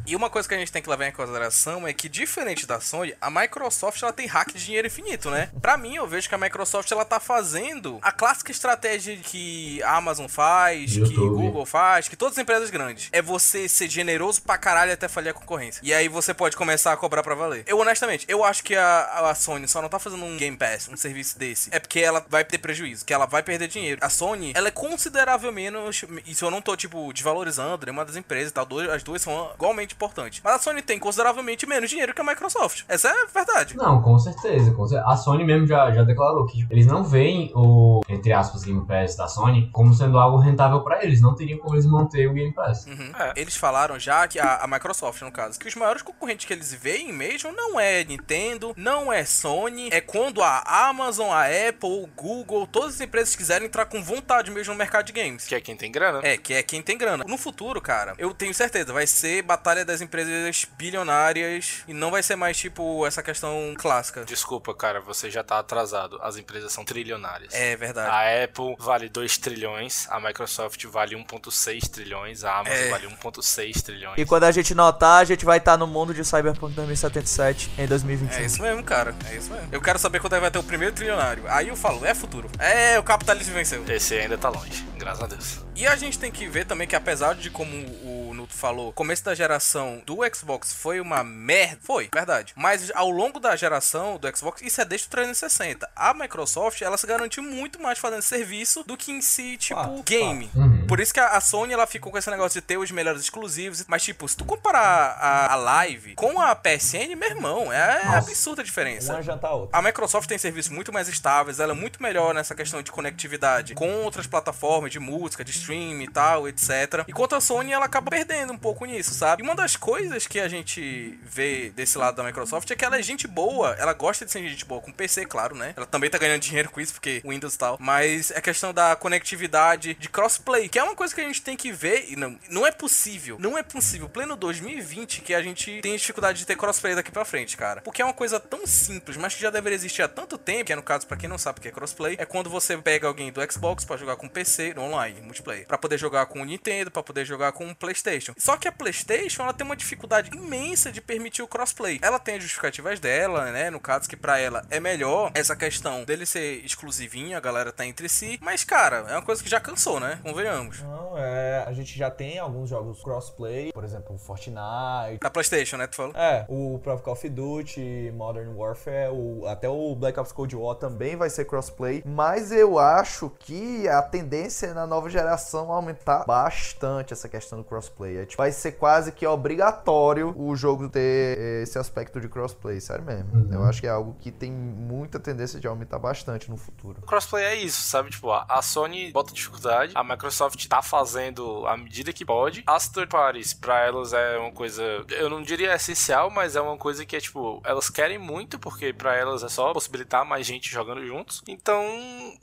E uma coisa que a gente tem que levar em consideração é que, diferente da Sony, a Microsoft ela tem hack de dinheiro infinito, né? Pra mim, eu vejo que a Microsoft ela tá fazendo a clássica estratégia que a Amazon faz, que YouTube. Google faz, que todas as empresas grandes. É você ser generoso pra caralho até falhar a concorrência. E aí você pode começar a cobrar pra valer. Eu, honestamente, eu acho que a, a Sony só não tá fazendo um Game Pass, um serviço desse. É porque ela vai ter prejuízo, que ela vai perder dinheiro. A Sony, ela é considerável menos. Isso eu não tô, tipo, desvalorizando nenhuma das empresas e tal. As duas são igualmente importantes. Mas a Sony tem consideravelmente menos dinheiro que a Microsoft. Essa é a verdade. Não, com certeza, com certeza. A Sony mesmo já, já declarou que tipo, eles não veem o, entre aspas, Game Pass da Sony como sendo algo rentável pra eles. Não teriam como eles manter o Game Pass. Uhum. Eles falaram já que a, a Microsoft, no caso, que os maiores concorrentes que eles veem mesmo não é Nintendo, não é Sony, é quando a Amazon, a Apple, o Google, todas as empresas quiserem entrar com vontade mesmo no mercado de games. Que é quem tem grana. É, que é quem tem grana. No futuro, cara, eu tenho certeza, vai ser batalha das empresas bilionárias e não vai ser mais tipo essa questão clássica. Desculpa, cara, você já tá atrasado. As empresas são trilionárias. É verdade. A Apple vale 2 trilhões, a Microsoft vale 1.6 trilhões, a Amazon É. vale 1.6 trilhões. E quando a gente notar, a gente vai estar no mundo de Cyberpunk 2077 em 2021. É isso mesmo, cara. É isso mesmo. Eu quero saber quando é que vai ter o primeiro trilionário. Aí eu falo, é futuro. É, o capitalismo venceu. Esse ainda tá longe, graças a Deus. E a gente tem que ver também que apesar de como o Nuto falou, começo da geração do Xbox foi uma merda, foi, verdade. Mas ao longo da geração do Xbox, isso é desde o 360. A Microsoft, ela se garantiu muito mais fazendo serviço do que em si, tipo, game. Por isso que a a Sony, ela ficou com esse negócio de ter os melhores exclusivos. Mas, tipo, se tu comparar a, a Live com a PSN, meu irmão, é Nossa. absurda a diferença. Uma janta a outra. A Microsoft tem serviços muito mais estáveis, ela é muito melhor nessa questão de conectividade com outras plataformas de música, de stream e tal, etc. Enquanto a Sony, ela acaba perdendo um pouco nisso, sabe? E uma das coisas que a gente vê desse lado da Microsoft é que ela é gente boa, ela gosta de ser gente boa, com PC, claro, né? Ela também tá ganhando dinheiro com isso, porque Windows e tal. Mas é questão da conectividade, de crossplay, que é uma coisa que a gente tem que ver e não, não é possível, não é possível, pleno 2020, que a gente tem dificuldade de ter crossplay daqui pra frente, cara. Porque é uma coisa tão simples, mas que já deveria existir há tanto tempo, que é no caso, pra quem não sabe o que é crossplay, é quando você pega alguém do Xbox pra jogar com PC online, multiplayer, pra poder jogar com o Nintendo, pra poder jogar com o PlayStation. Só que a PlayStation, ela tem uma dificuldade imensa de permitir o crossplay. Ela tem as justificativas dela, né, no caso que pra ela é melhor essa questão dele ser exclusivinho, a galera tá entre si, mas cara, é uma coisa que já cansou, né? Convenhamos. Não, é, a gente já tem alguns jogos crossplay, por exemplo, o Fortnite. Na PlayStation, né, tu falou? É, o próprio Call of Duty, Modern Warfare, o- até o Black Ops Cold War também vai ser crossplay, mas eu acho que a tendência na nova geração aumentar bastante essa questão do crossplay. É, tipo, vai ser quase que obrigatório o jogo ter esse aspecto de crossplay, sério mesmo. Uhum. Eu acho que é algo que tem muita tendência de aumentar bastante no futuro. Crossplay é isso, sabe? Tipo, a a Sony bota dificuldade, a Microsoft tá fazendo à medida que pode. As third parties, pra elas é uma coisa, eu não diria essencial, mas é uma coisa que é tipo, elas querem muito, porque pra elas é só possibilitar mais gente jogando juntos. Então,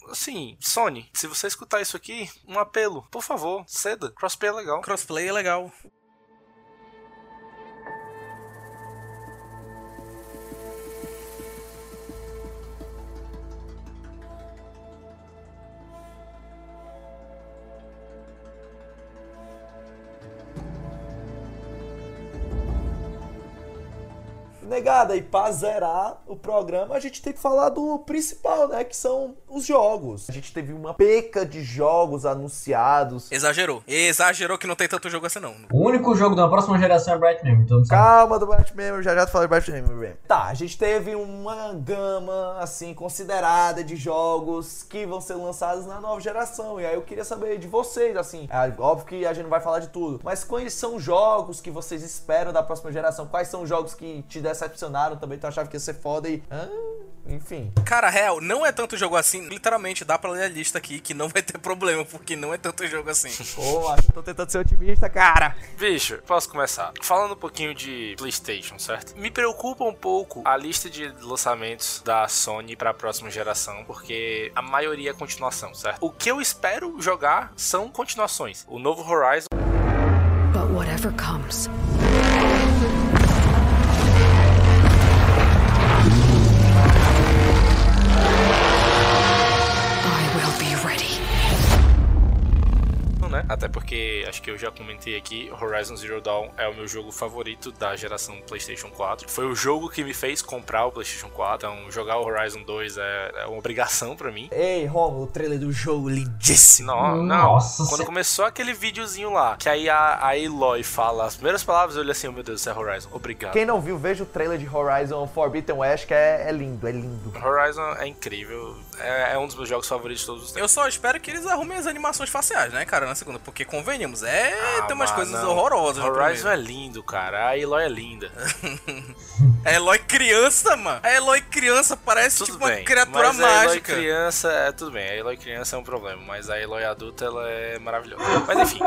assim, Sony, se você escutar isso aqui, um apelo, por favor, ceda. Crossplay é legal. Crossplay é legal. Negada, e pra zerar o programa, a gente tem que falar do principal, né? Que são os jogos. A gente teve uma peca de jogos anunciados. Exagerou. Exagerou que não tem tanto jogo assim, não. O único jogo da próxima geração é Bright Memory, então. Calma do Bright Memory, já já tu fala de Bright Memory. Tá, a gente teve uma gama, assim, considerada de jogos que vão ser lançados na nova geração. E aí eu queria saber de vocês, assim, é óbvio que a gente não vai falar de tudo, mas quais são os jogos que vocês esperam da próxima geração? Quais são os jogos que te decepcionaram também, tu achava que ia ser foda e... Ah, enfim. Cara, real, não é tanto jogo assim. Literalmente, dá pra ler a lista aqui que não vai ter *laughs* problema, porque não é tanto jogo assim. Pô, acho que tô tentando ser otimista, cara. Bicho, posso começar? Falando um pouquinho de PlayStation, certo? Me preocupa um pouco a lista de lançamentos da Sony pra próxima geração, porque a maioria é continuação, certo? O que eu espero jogar são continuações. O novo Horizon. But whatever comes, né? Até porque acho que eu já comentei aqui, Horizon Zero Dawn é o meu jogo favorito da geração PlayStation 4. Foi o jogo que me fez comprar o PlayStation 4. Então, jogar o Horizon 2 é, é uma obrigação pra mim. Ei, Romulo, o trailer do jogo lindíssimo. Não, não. Nossa, Quando cê- começou aquele videozinho lá, que aí a, a Eloy fala as primeiras palavras, eu olhei assim, oh, meu Deus, isso é Horizon. Obrigado. Quem não viu, veja o trailer de Horizon Forbidden West, que é, é lindo, é lindo. Horizon é incrível. É, é um dos meus jogos favoritos de todos os tempos. Eu só espero que eles arrumem as animações faciais, né, cara, na segunda. Porque convenhamos, é. Ah, tem umas mas coisas não. horrorosas no Horizon é lindo, cara. A Eloy é linda. A *laughs* Eloy criança, mano. A Eloy criança parece Tudo tipo uma bem, criatura mas a Eloy mágica. criança, é tudo bem, a Eloy criança é um problema, mas a Eloy adulta ela é maravilhosa. Mas enfim,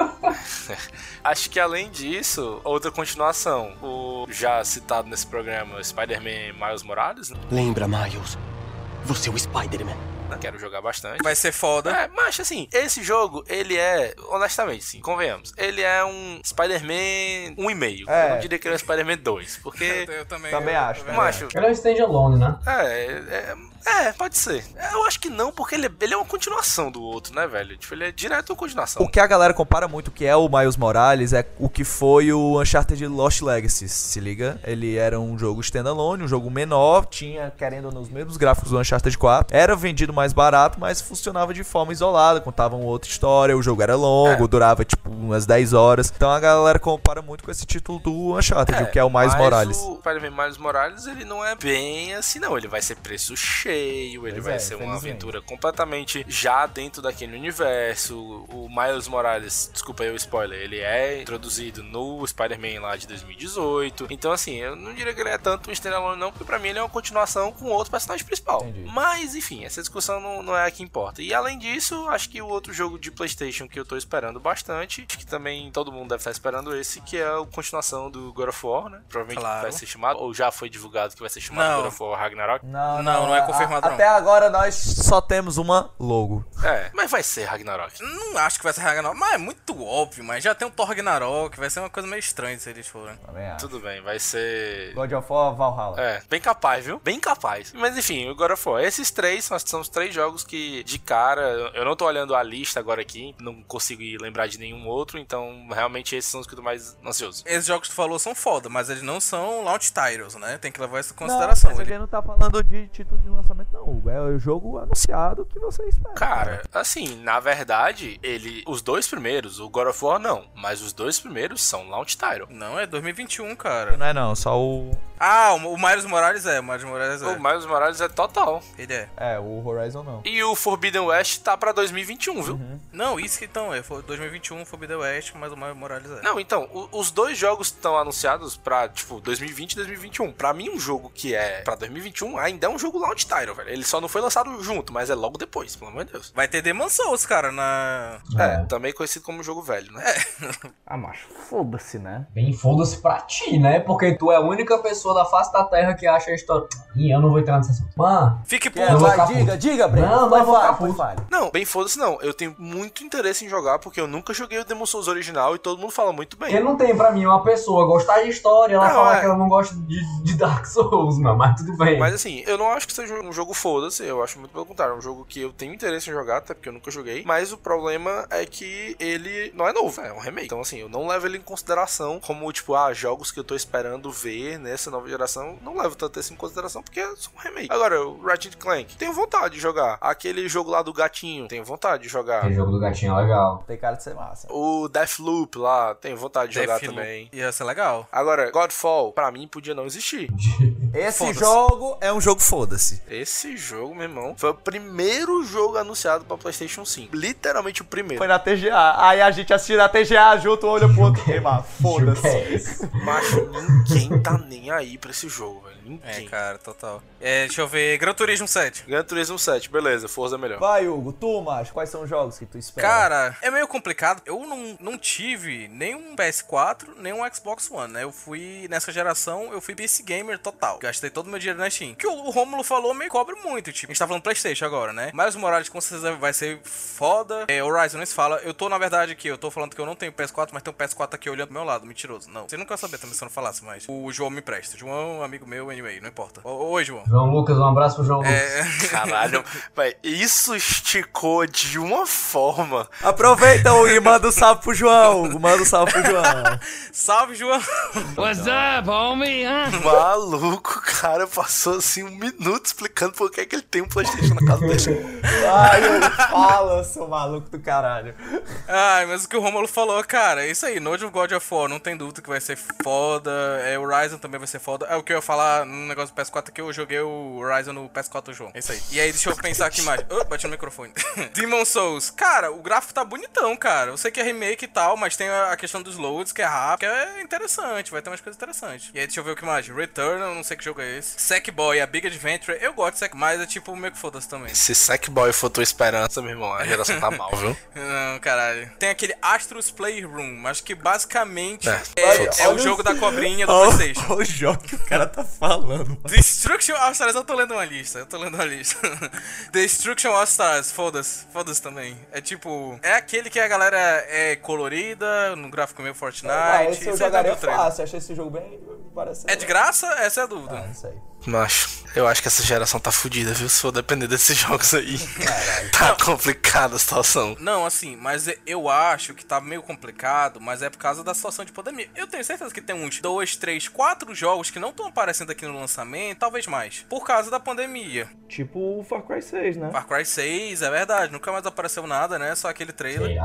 *laughs* acho que além disso, outra continuação, o já citado nesse programa Spider-Man Miles Morales, né? Lembra, Miles? Você é o Spider-Man. Quero jogar bastante. Vai ser foda. É, mas assim, esse jogo, ele é, honestamente, sim, convenhamos, ele é um Spider-Man 1,5. É. Eu não diria que ele é um Spider-Man 2, porque... *laughs* Eu também. Também eu- acho, eu- também Macho, Ele é um standalone, né? é, é, é, pode ser. Eu acho que não, porque ele é, ele é uma continuação do outro, né, velho? Tipo, ele é direto uma continuação. O que a galera compara muito que é o Miles Morales é o que foi o Uncharted Lost Legacy, se liga? Ele era um jogo standalone, um jogo menor, tinha, querendo ou não, os mesmos gráficos do Uncharted 4, era vendido mais barato, mas funcionava de forma isolada, contava uma outra história, o jogo era longo, É. durava tipo umas 10 horas. Então a galera compara muito com esse título do Uncharted, o que é o Miles Morales. O Spider-Man Miles Morales, ele não é bem assim, não. Ele vai ser preço cheio, ele Pois vai é, ser uma aventura completamente já dentro daquele universo. O Miles Morales, desculpa aí o spoiler, ele é introduzido no Spider-Man lá de 2018. Então, assim, eu não diria que ele é tanto um standalone, não, porque pra mim ele é uma continuação com outro personagem principal. Entendi. Mas, enfim, essa discussão não, não é a que importa. E além disso, acho que o outro jogo de PlayStation que eu tô esperando bastante, acho que também todo mundo deve estar esperando esse, que é a continuação do God of War, né? Provavelmente Claro. vai ser chamado, ou já foi divulgado que vai ser chamado Não. God of War Ragnarok. Não, Não, não é confirmado, a- não. Até agora nós só temos uma logo. É, mas vai ser Ragnarok. Não acho que vai ser Ragnarok, mas é muito óbvio, mas já tem um Thor Ragnarok, vai ser uma coisa meio estranha se eles forem. Tudo bem, vai ser. God of War Valhalla. É, bem capaz, viu? Bem capaz. Mas enfim, o God of War. Esses três são, são os três jogos que, de cara, eu não tô olhando a lista agora aqui, não consigo lembrar de nenhum outro, então realmente esses são os que eu tô mais ansioso. Esses jogos que tu falou são foda, mas eles não são launch titles, né? Tem que levar isso em Não, consideração. mas a Ele- não tá falando de título de lançamento. Lançamento, não. Hugo. É o jogo anunciado que você espera. Cara, assim, na verdade, ele. Os dois primeiros, o God of War não, mas os dois primeiros são launch title. Não, é 2021, cara. Não é não, só o. Ah, o, o Miles Morales é, o Miles Morales é. O Miles Morales é total. Ele é. É, o Horizon não. E o Forbidden West tá pra 2021, viu? Não, isso que então, é foi 2021 Forbidden West, mas o Miles Morales é. Não, então, o- os dois jogos estão anunciados pra, tipo, 2020 e 2021. Pra mim, um jogo que é pra 2021 ainda é um jogo launch title, velho. Ele só não foi lançado junto, mas é logo depois, pelo amor de Deus. Vai ter Demon Souls, cara, na. É, também conhecido como jogo velho, né? *laughs* Ah, macho, foda-se, né? Bem, foda-se pra ti, né? Porque tu é a única pessoa da face da terra que acha a história. Ih, eu não vou entrar nesse assunto. Mano, Fique vou vai, ficar diga, puto. diga, Breno. Não, ficar foi puto. falha. Não, bem foda-se não. Eu tenho muito interesse em jogar porque eu nunca joguei o Demon Souls original e todo mundo fala muito bem. Porque não tem pra mim uma pessoa gostar de história, ela Não, falar é. que ela não gosta de, de Dark Souls, mano, mas tudo bem. Mas assim, eu não acho que seja um jogo foda-se, eu acho muito pelo contrário, é um jogo que eu tenho interesse em jogar, até porque eu nunca joguei, mas o problema é que ele não é novo, é um remake. Então assim, eu não levo ele em consideração como, tipo, ah, jogos que eu tô esperando ver nessa nova geração, não levo tanto isso em consideração porque é só um remake. Agora, o Ratchet Clank, tenho vontade de jogar. Aquele jogo lá do gatinho, tenho vontade de jogar. Aquele jogo do gatinho é legal. Tem cara de ser massa. O Deathloop lá, tenho vontade de jogar Deathloop. também. Ia ser legal. Agora, Godfall, pra mim, podia não existir. *laughs* Esse jogo é um jogo foda-se. Esse jogo, meu irmão, foi o primeiro jogo anunciado pra PlayStation 5. Literalmente o primeiro. Foi na TGA. Aí a gente assistiu na TGA junto, olho pro outro. Ei, mano, *laughs* foda-se. Que é? Macho, ninguém tá nem aí pra esse jogo, velho. É, Ninguém. cara, total. É, deixa eu ver. Gran Turismo 7. Gran Turismo 7, beleza, Forza é melhor. Vai, Hugo, tu, macho, quais são os jogos que tu espera? Cara, é meio complicado. Eu não, não tive nenhum PS4, nem um Xbox One, né? Eu fui, nessa geração, eu fui PC Gamer total. Gastei todo o meu dinheiro na Steam. Que o, o Romulo falou me cobre muito, tipo. A gente tá falando Playstation agora, né? Mas o Morales com certeza vai ser foda. É, Horizon nem se fala. Eu tô, na verdade, aqui, eu tô falando que eu não tenho PS4, mas tem um PS4 aqui olhando do meu lado. Mentiroso. Não. Você nunca vai saber também se eu não falasse, mas o João me presta. João é um amigo meu, anyway, não importa. Oi, João. João Lucas, um abraço pro João Lucas. É, *laughs* Caralho, velho, isso esticou de uma forma. Aproveita e manda um salve pro João. Manda um salve pro João. *laughs* salve, João. What's up, homie? Maluco, cara passou assim um minuto explicando por que, que ele tem um PlayStation na casa dele. Ai, fala, seu maluco do caralho. Ai, mas o que o Romulo falou, cara, é isso aí. Note of God of War, não tem dúvida que vai ser foda. É, o Horizon também vai ser foda. É o que eu ia falar no negócio do PS4 que eu joguei o Horizon no PS4 do João. É isso aí. E aí, deixa eu pensar aqui mais. Oh, bati no microfone. *laughs* Demon Souls. Cara, o gráfico tá bonitão, cara. Eu sei que é remake e tal, mas tem a questão dos loads, que é rápido, que é interessante. Vai ter umas coisas interessantes. E aí, deixa eu ver o que mais. Return, eu não sei que jogo é esse. Sackboy, a Big Adventure. Eu gosto de Sack, mas é tipo meio que foda-se também. Se Sackboy for tua esperança, meu irmão, a geração tá mal, viu? *laughs* Não, caralho. Tem aquele Astros Playroom, mas que basicamente É, é, é o jogo da cobrinha do Ó, Playstation. *laughs* ó o jogo que o cara tá falando. *laughs* Destruction All Stars, eu tô lendo uma lista, eu tô lendo uma lista. *laughs* Destruction All Stars, foda-se, foda-se também. É tipo, é aquele que a galera é colorida, no gráfico meio Fortnite. Ah, esse eu jogaria trailer. fácil. Achei esse jogo bem. Parece É de graça? Essa é a dúvida. Ah, isso aí. Macho, eu acho que essa geração tá fudida, viu? Se for depender desses *laughs* jogos aí. tá complicada a situação. Não, assim, mas eu acho que tá meio complicado, mas é por causa da situação de pandemia. Eu tenho certeza que tem uns dois, três, quatro jogos que não estão aparecendo aqui no lançamento, talvez mais, por causa da pandemia. Tipo o Far Cry 6, né? Far Cry 6, é verdade, nunca mais apareceu nada, né? Só aquele trailer.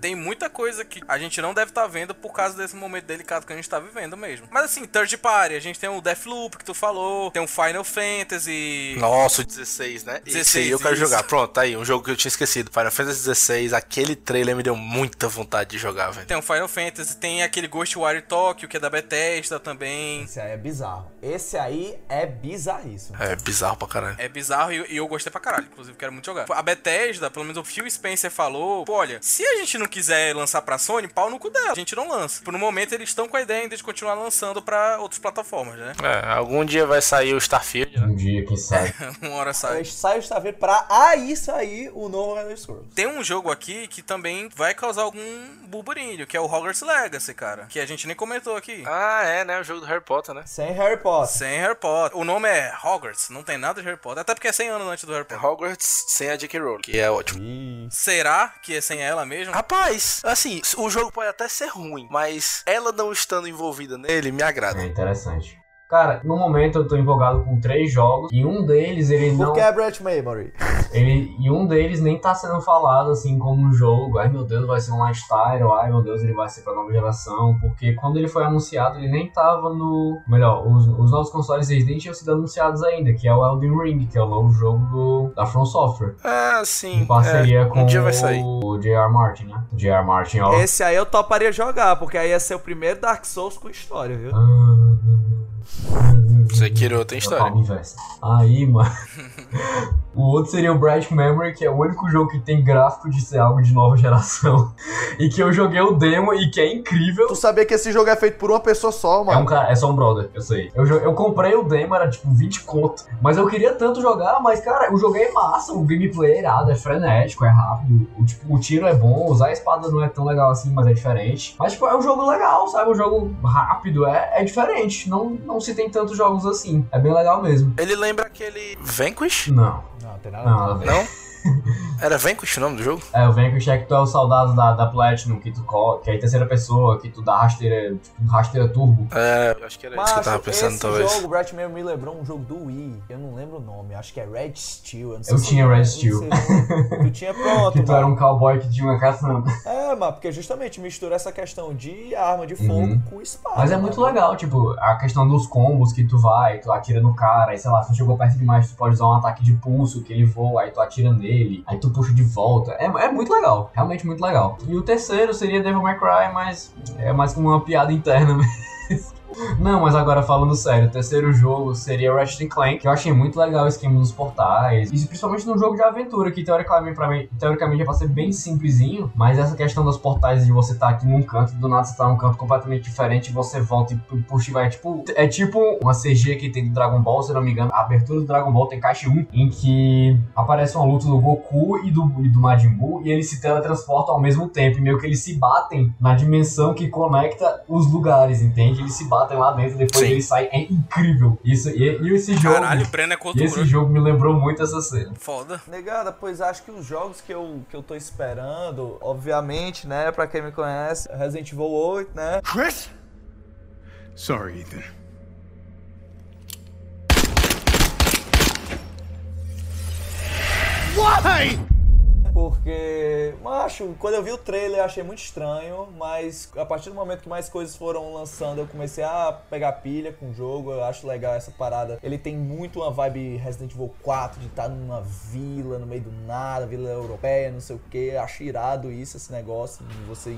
Tem muita coisa que a gente não deve estar vendo por causa desse momento delicado que a gente tá vivendo mesmo. Mas assim, third party, a gente tem o Deathloop que tu falou, tem o Final Fantasy. Nossa, o 16, né? 16, Esse aí eu quero isso. jogar. Pronto, tá aí, um jogo que eu tinha esquecido. Final Fantasy 16, aquele trailer me deu muita vontade de jogar, velho. Tem o Final Fantasy, tem aquele Ghostwire Tokyo, que é da Bethesda também. Esse aí é bizarro. Esse aí é bizarríssimo. É bizarro pra caralho. É bizarro e e eu gostei pra caralho, inclusive quero muito jogar. A Bethesda, pelo menos o Phil Spencer falou, pô, olha, se a gente não quiser lançar pra Sony, pau no cu dela, a gente não lança. Por um momento eles estão com a ideia ainda de continuar lançando pra outras plataformas, né? É, algum dia vai sair o Starfield, né? Um dia que sai. *laughs* Uma hora sai. Sai o Starfield pra aí sair o novo Elder Scrolls. Tem um jogo aqui que também vai causar algum burburinho, que é o Hogwarts Legacy, cara. Que a gente nem comentou aqui. Ah, é, né? O jogo do Harry Potter, né? Sem Harry Potter. Sem Harry Potter. O nome é Hogwarts, não tem nada de Harry Potter. Até porque é 100 anos antes do Harry Potter. Hogwarts sem a J.K. Rowling, que é ótimo. Será que é sem ela mesmo? Rapaz, assim, o jogo pode até ser ruim, mas ela não estando envolvida nele me agrada. É interessante. Cara, no momento eu tô empolgado com três jogos e um deles ele não. Porque é Brett Memory. Ele, e um deles nem tá sendo falado assim como um jogo. Ai meu Deus, vai ser um lifestyle. Ai meu Deus, ele vai ser pra nova geração. Porque quando ele foi anunciado, ele nem tava no. Melhor, os, os novos consoles eles nem tinham sido anunciados ainda, que é o Elden Ring, que é o novo jogo do, da From Software. Ah, sim. Em parceria é, com um dia vai sair. o J.R. Martin, né? J.R. Martin, ó. Esse aí eu toparia jogar, porque aí ia ser o primeiro Dark Souls com história, viu? Sekiro tem história. Aí, mano. *laughs* o outro seria o Bright Memory, que é o único jogo que tem gráfico de ser algo de nova *laughs* geração. e que eu joguei o demo e que é incrível. Tu sabia que esse jogo é feito por uma pessoa só, É, mano? um cara, é só um brother, eu sei. Eu, eu comprei o demo, era tipo 20 conto. Mas eu queria tanto jogar, mas cara, o jogo é massa, o gameplay é irado, é frenético, é rápido. O, tipo, o tiro é bom, usar a espada não é tão legal assim, mas é diferente. Mas tipo, é um jogo legal, sabe? Um jogo rápido, é, é diferente. Não, não se tem tantos jogos assim. É bem legal mesmo. Ele lembra aquele Vanquish? Não. Não, tem Não, nada a ver. Não? *laughs* Era Vanquish o nome do jogo? É, o Vanquish é que tu é o soldado da, da Platinum, que tu que é em terceira pessoa, que tu dá rasteira, tipo, rasteira turbo. É, eu acho que era isso que eu tava pensando, esse talvez. jogo, Brett me lembrou um jogo do Wii. Eu não lembro o nome, acho que é Red Steel. Eu, não sei Eu se tinha Red Steel. Tu tinha *laughs* pronto, que tu era mano. um cowboy que tinha uma caçamba. É, mano, porque justamente mistura essa questão de arma de fogo Uhum. com espada. Mas é né? muito legal, tipo, a questão dos combos que tu vai, tu atira no cara, aí sei lá, se tu chegou perto demais, tu pode usar um ataque de pulso que ele voa, aí tu atira nele, aí tu puxa de volta. É, é muito legal, realmente muito legal. E o terceiro seria Devil May Cry, mas é mais como uma piada interna mesmo. Não, mas agora falando sério, o terceiro jogo seria Ratchet Clank, que eu achei muito legal o esquema dos portais, e principalmente num jogo de aventura, que teoricamente, pra mim, teoricamente é pra ser bem simplesinho, mas essa questão dos portais de você estar aqui num canto, do nada você tá num canto completamente diferente, você volta e pu- puxa e vai, tipo, é tipo uma CG que tem do Dragon Ball, se não me engano, a abertura do Dragon Ball tem caixa 1, em que aparece uma luta do Goku e do, e do Majin Buu, e eles se teletransportam ao mesmo tempo, e meio que eles se batem na dimensão que conecta os lugares, entende? Eles se batem lá dentro, depois Sim. eles saem, é incrível. Isso, e, e esse jogo... Caralho, o Breno é e cultura. esse jogo me lembrou muito essa cena. Foda. Negada, pois acho que os jogos que eu, que eu tô esperando, obviamente, né, pra quem me conhece, Resident Evil 8, né? Chris? Sorry, Ethan. Why? Porque, macho, quando eu vi o trailer eu achei muito estranho, mas a partir do momento que mais coisas foram lançando, eu comecei a pegar pilha com o jogo. Eu acho legal essa parada. Ele tem muito uma vibe Resident Evil 4 de estar numa vila, no meio do nada, vila europeia, não sei o que. Acho irado isso, esse negócio, você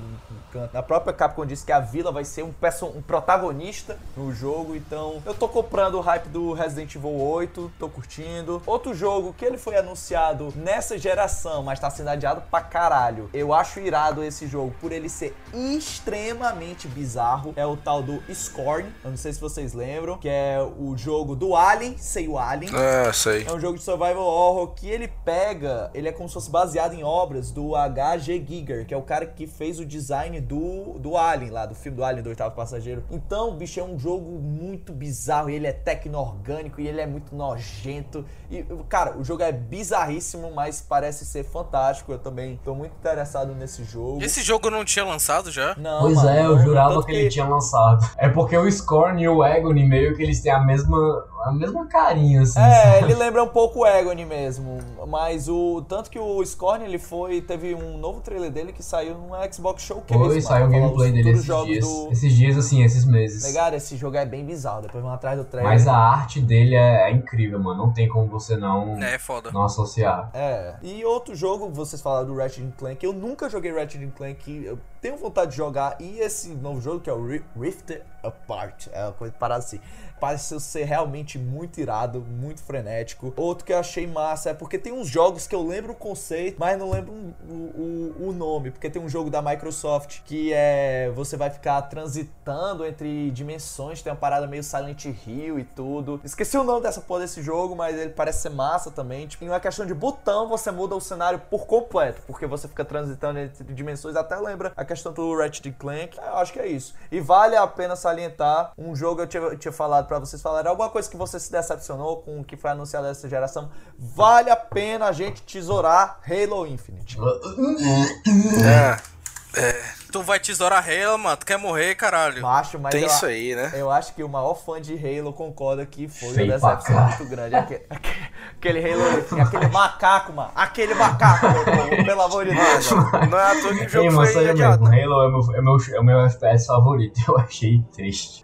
canto. Na própria Capcom disse que a vila vai ser um, perso- um protagonista no jogo, então eu tô comprando o hype do Resident Evil 8, tô curtindo. Outro jogo que ele foi anunciado nessa geração, mas tá sendo adiado pra caralho. Eu acho irado esse jogo por ele ser extremamente bizarro. É o tal do Scorn. Eu não sei se vocês lembram, que é o jogo do Alien, sei o Alien. É, sei. É um jogo de survival horror que ele pega, ele é como se fosse baseado em obras do H.G. Giger, que é o cara que fez o design do, do Alien lá, do filme do Alien do oitavo passageiro. Então, bicho, é um jogo muito bizarro, e ele é tecno-orgânico e ele é muito nojento. E, cara, o jogo é bizarríssimo, mas parece ser fantástico. Eu também tô muito interessado nesse jogo. Esse jogo não tinha lançado já? Não, Pois mano, é, eu não, jurava tanto que ele tinha lançado. É porque o Scorn e o Agony meio que eles têm a mesma, a mesma carinha, assim. É, sabe? ele lembra um pouco o Agony mesmo, mas o tanto que o Scorn ele foi, teve um novo trailer dele que saiu no Xbox Showcase. Foi, mano, saiu o gameplay dele esses dias. do- Esses dias, assim, esses meses. Legal, esse jogo é bem bizarro, depois vão atrás do trailer. Mas a arte dele é, é incrível, mano. Não tem como você não, É, foda. não associar. É. E outro jogo, vocês falaram do Ratchet Clank, eu nunca joguei Ratchet Clank, eu tenho vontade de jogar, e esse novo jogo que é o Ri- Rift Apart, é uma coisa parada assim, parece ser realmente muito irado, muito frenético. Outro que eu achei massa é porque tem uns jogos que eu lembro o conceito, mas não lembro o, o, o nome, porque tem um jogo da Microsoft que é, você vai ficar transitando entre dimensões, tem uma parada meio Silent Hill e tudo. Esqueci o nome dessa porra desse jogo, mas ele parece ser massa também. Tipo, em uma questão de botão, você muda o cenário por completo, porque você fica transitando entre dimensões. Até lembra a questão do Ratchet Clank. Eu acho que é isso. E vale a pena salientar um jogo que eu tinha, eu tinha falado pra vocês falarem alguma coisa que você se decepcionou com o que foi anunciado dessa geração. Vale a pena a gente tesourar Halo Infinite. É, é, Tu vai tesourar Halo, mano. Tu quer morrer, caralho. Macho, mas Tem eu, isso aí, né? eu acho que o maior fã de Halo concorda que foi Feio uma decepção muito grande. Aque- aque- Aquele Halo, aquele macaco, mano. Aquele macaco, meu povo, pelo amor de Deus. mano. Não é à toa que o Ei, jogo mas foi adiado. mesmo, Halo é o meu, é, meu, é o meu FPS favorito. *laughs* Eu achei triste.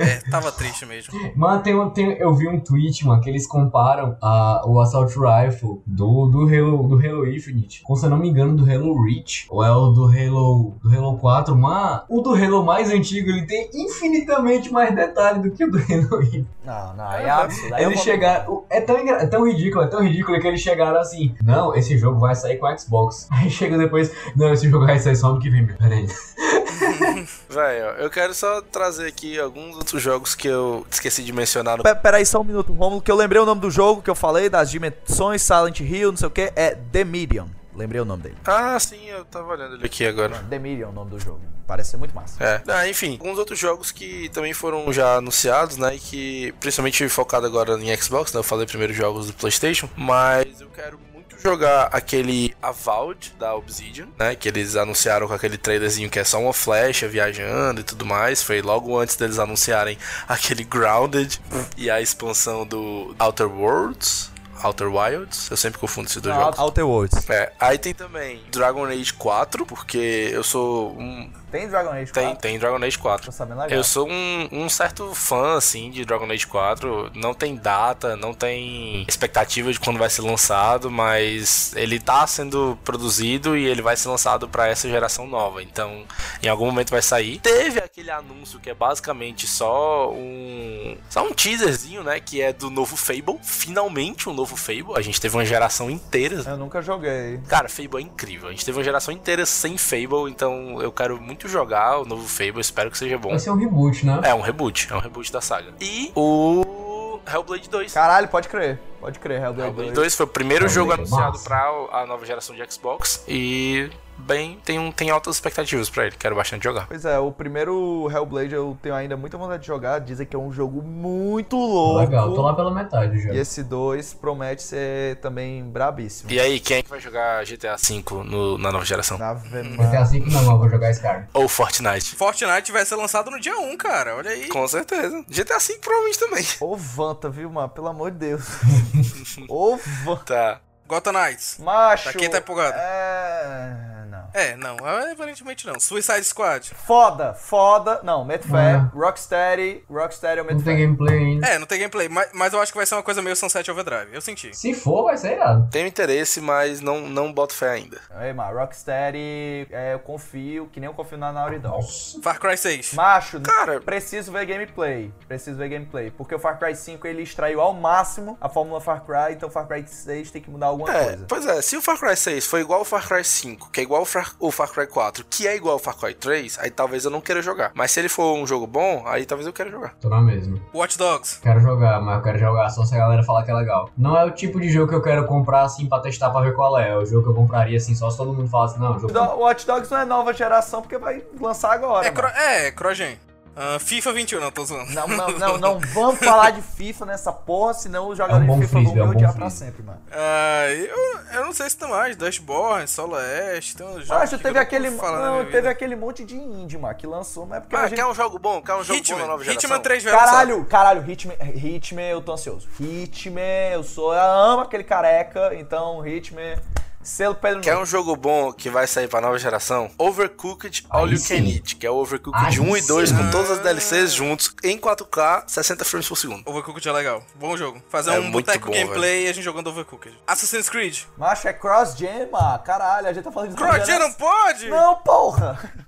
É, tava triste mesmo. Mano, tem, tem, eu vi um tweet, mano, que eles comparam a, o Assault Rifle do, do, Halo, do Halo Infinite com, se eu não me engano, do Halo Reach. Ou é o do Halo, do Halo 4. Mano, o do Halo mais antigo, ele tem infinitamente mais detalhe do que o do Halo *laughs* Infinite. Não, não, é absurdo. Eles chegaram. É tão, engra- é tão ridículo, é tão ridículo que eles chegaram assim. Não, esse jogo vai sair com Xbox. *laughs* Aí chega depois. Não, esse jogo vai sair só ano que vem, meu. Pera aí. *laughs* Velho, eu quero só trazer aqui alguns outros jogos que eu esqueci de mencionar no Pe- Peraí só um minuto, Romulo, que eu lembrei o nome do jogo que eu falei, das dimensões, Silent Hill, não sei o que, é The Medium. Lembrei o nome dele. Ah, sim, eu tava olhando ele aqui agora. The Medium é o nome do jogo. Parece ser muito massa. É. Ah, enfim, alguns outros jogos que também foram já anunciados, né? E que, principalmente focado agora em Xbox, né? Eu falei primeiro jogos do PlayStation, mas eu quero muito jogar aquele Avowed da Obsidian, né? Que eles anunciaram com aquele trailerzinho que é só uma flecha viajando e tudo mais. Foi logo antes deles anunciarem *laughs* aquele Grounded e a expansão do Outer Worlds. Outer Wilds, eu sempre confundo esses dois Não, jogos. Outer Worlds. É, aí tem também Dragon Age 4, porque eu sou um. Tem Dragon Age 4? Tem, tem Dragon Age 4. Tô sabendo legal. Eu sou um, um certo fã, assim, de Dragon Age 4. Não tem data, não tem expectativa de quando vai ser lançado, mas ele tá sendo produzido e ele vai ser lançado pra essa geração nova. Então, em algum momento vai sair. Teve aquele anúncio que é basicamente só um. Só um teaserzinho, né? Que é do novo Fable. Finalmente um novo Fable. A gente teve uma geração inteira. Eu nunca joguei. Cara, Fable é incrível. A gente teve uma geração inteira sem Fable, então eu quero muito jogar o novo Fable. Espero que seja bom. Vai ser um reboot, né? É um reboot, é um reboot da saga. E o Hellblade 2. Caralho, pode crer. Pode crer, Hellblade, Hellblade 2. 2 foi o primeiro Hellblade jogo anunciado pra a nova geração de Xbox e bem, tem, um, tem altas expectativas pra ele, quero bastante jogar. Pois é, o primeiro Hellblade eu tenho ainda muita vontade de jogar. Dizem que é um jogo muito louco. Legal, tô lá pela metade já. E esse 2 promete ser também brabíssimo. E aí, quem é que vai jogar GTA V no- na nova geração? Ave GTA V não, eu vou jogar Skyrim. Ou Fortnite? Fortnite vai ser lançado no dia 1, cara. Olha aí. Com certeza. GTA V provavelmente também. Ô Vanta, viu, mano? Pelo amor de Deus. *laughs* *laughs* Vanta. Tá. Gotham Knights. Macho. Pra quem tá empolgado. É. É, não, aparentemente não. Suicide Squad. Foda, foda. Não, meto fé. É. Rocksteady. Rocksteady eu meto Não tem gameplay ainda. É, não tem gameplay, mas, mas eu acho que vai ser uma coisa meio Sunset Overdrive. Eu senti. Se for, vai ser irado. Tenho interesse, mas não, não boto fé ainda. Aí, mano, Rocksteady, é, eu confio, que nem eu confio na Naughty Dog. Far Cry 6. Macho, Cara- preciso ver gameplay. Preciso ver gameplay. Porque o Far Cry 5 ele extraiu ao máximo a fórmula Far Cry, então o Far Cry 6 tem que mudar alguma É, coisa. pois é, se o Far Cry 6 foi igual ao Far Cry 5, que é igual ao Far, o Far Cry 4, que é igual ao Far Cry 3, aí talvez eu não queira jogar. Mas se ele for um jogo bom, aí talvez eu queira jogar. Tô na mesma. Watch Dogs. Quero jogar, mas eu quero jogar só se a galera falar que é legal. Não é o tipo de jogo que eu quero comprar assim pra testar pra ver qual é. É o jogo que eu compraria assim só se todo mundo falasse, não, jogo. Do- Watch Dogs não é nova geração porque vai lançar agora. É, mano. cro é, Crogen. Ah, FIFA 21, não, tô zoando. Não, não, não, não vamos falar de FIFA nessa porra, senão os jogadores É um de FIFA vão é me bom odiar pra sempre, mano. Ah, eu, eu não sei se tem mais. Dashboard, Solo Ash, tem uns jogos. Acho que teve eu aquele. Não, teve vida. aquele monte de indie, mano, que lançou, mas é porque Ah, gente. quer um jogo bom? Quer um jogo bom na Hitman, nova geração? Hitman 3 vai lançar. Caralho, caralho, Hitman, Hitman, eu tô ansioso. Hitman, eu sou. Eu amo aquele careca, então Hitman. Selo Pedro Quer um jogo bom que vai sair pra nova geração? Overcooked All Aí You sim. Can Eat, que é o Overcooked Aí 1 e 2 com sim. todas as DLCs juntos em 4K, 60 frames por segundo. Overcooked é legal. Bom jogo. Fazer É um muito boteco gameplay e a gente jogando Overcooked. Assassin's Creed. Macho, é cross-gen. Caralho, a gente tá falando de. Cross não pode? Não, porra!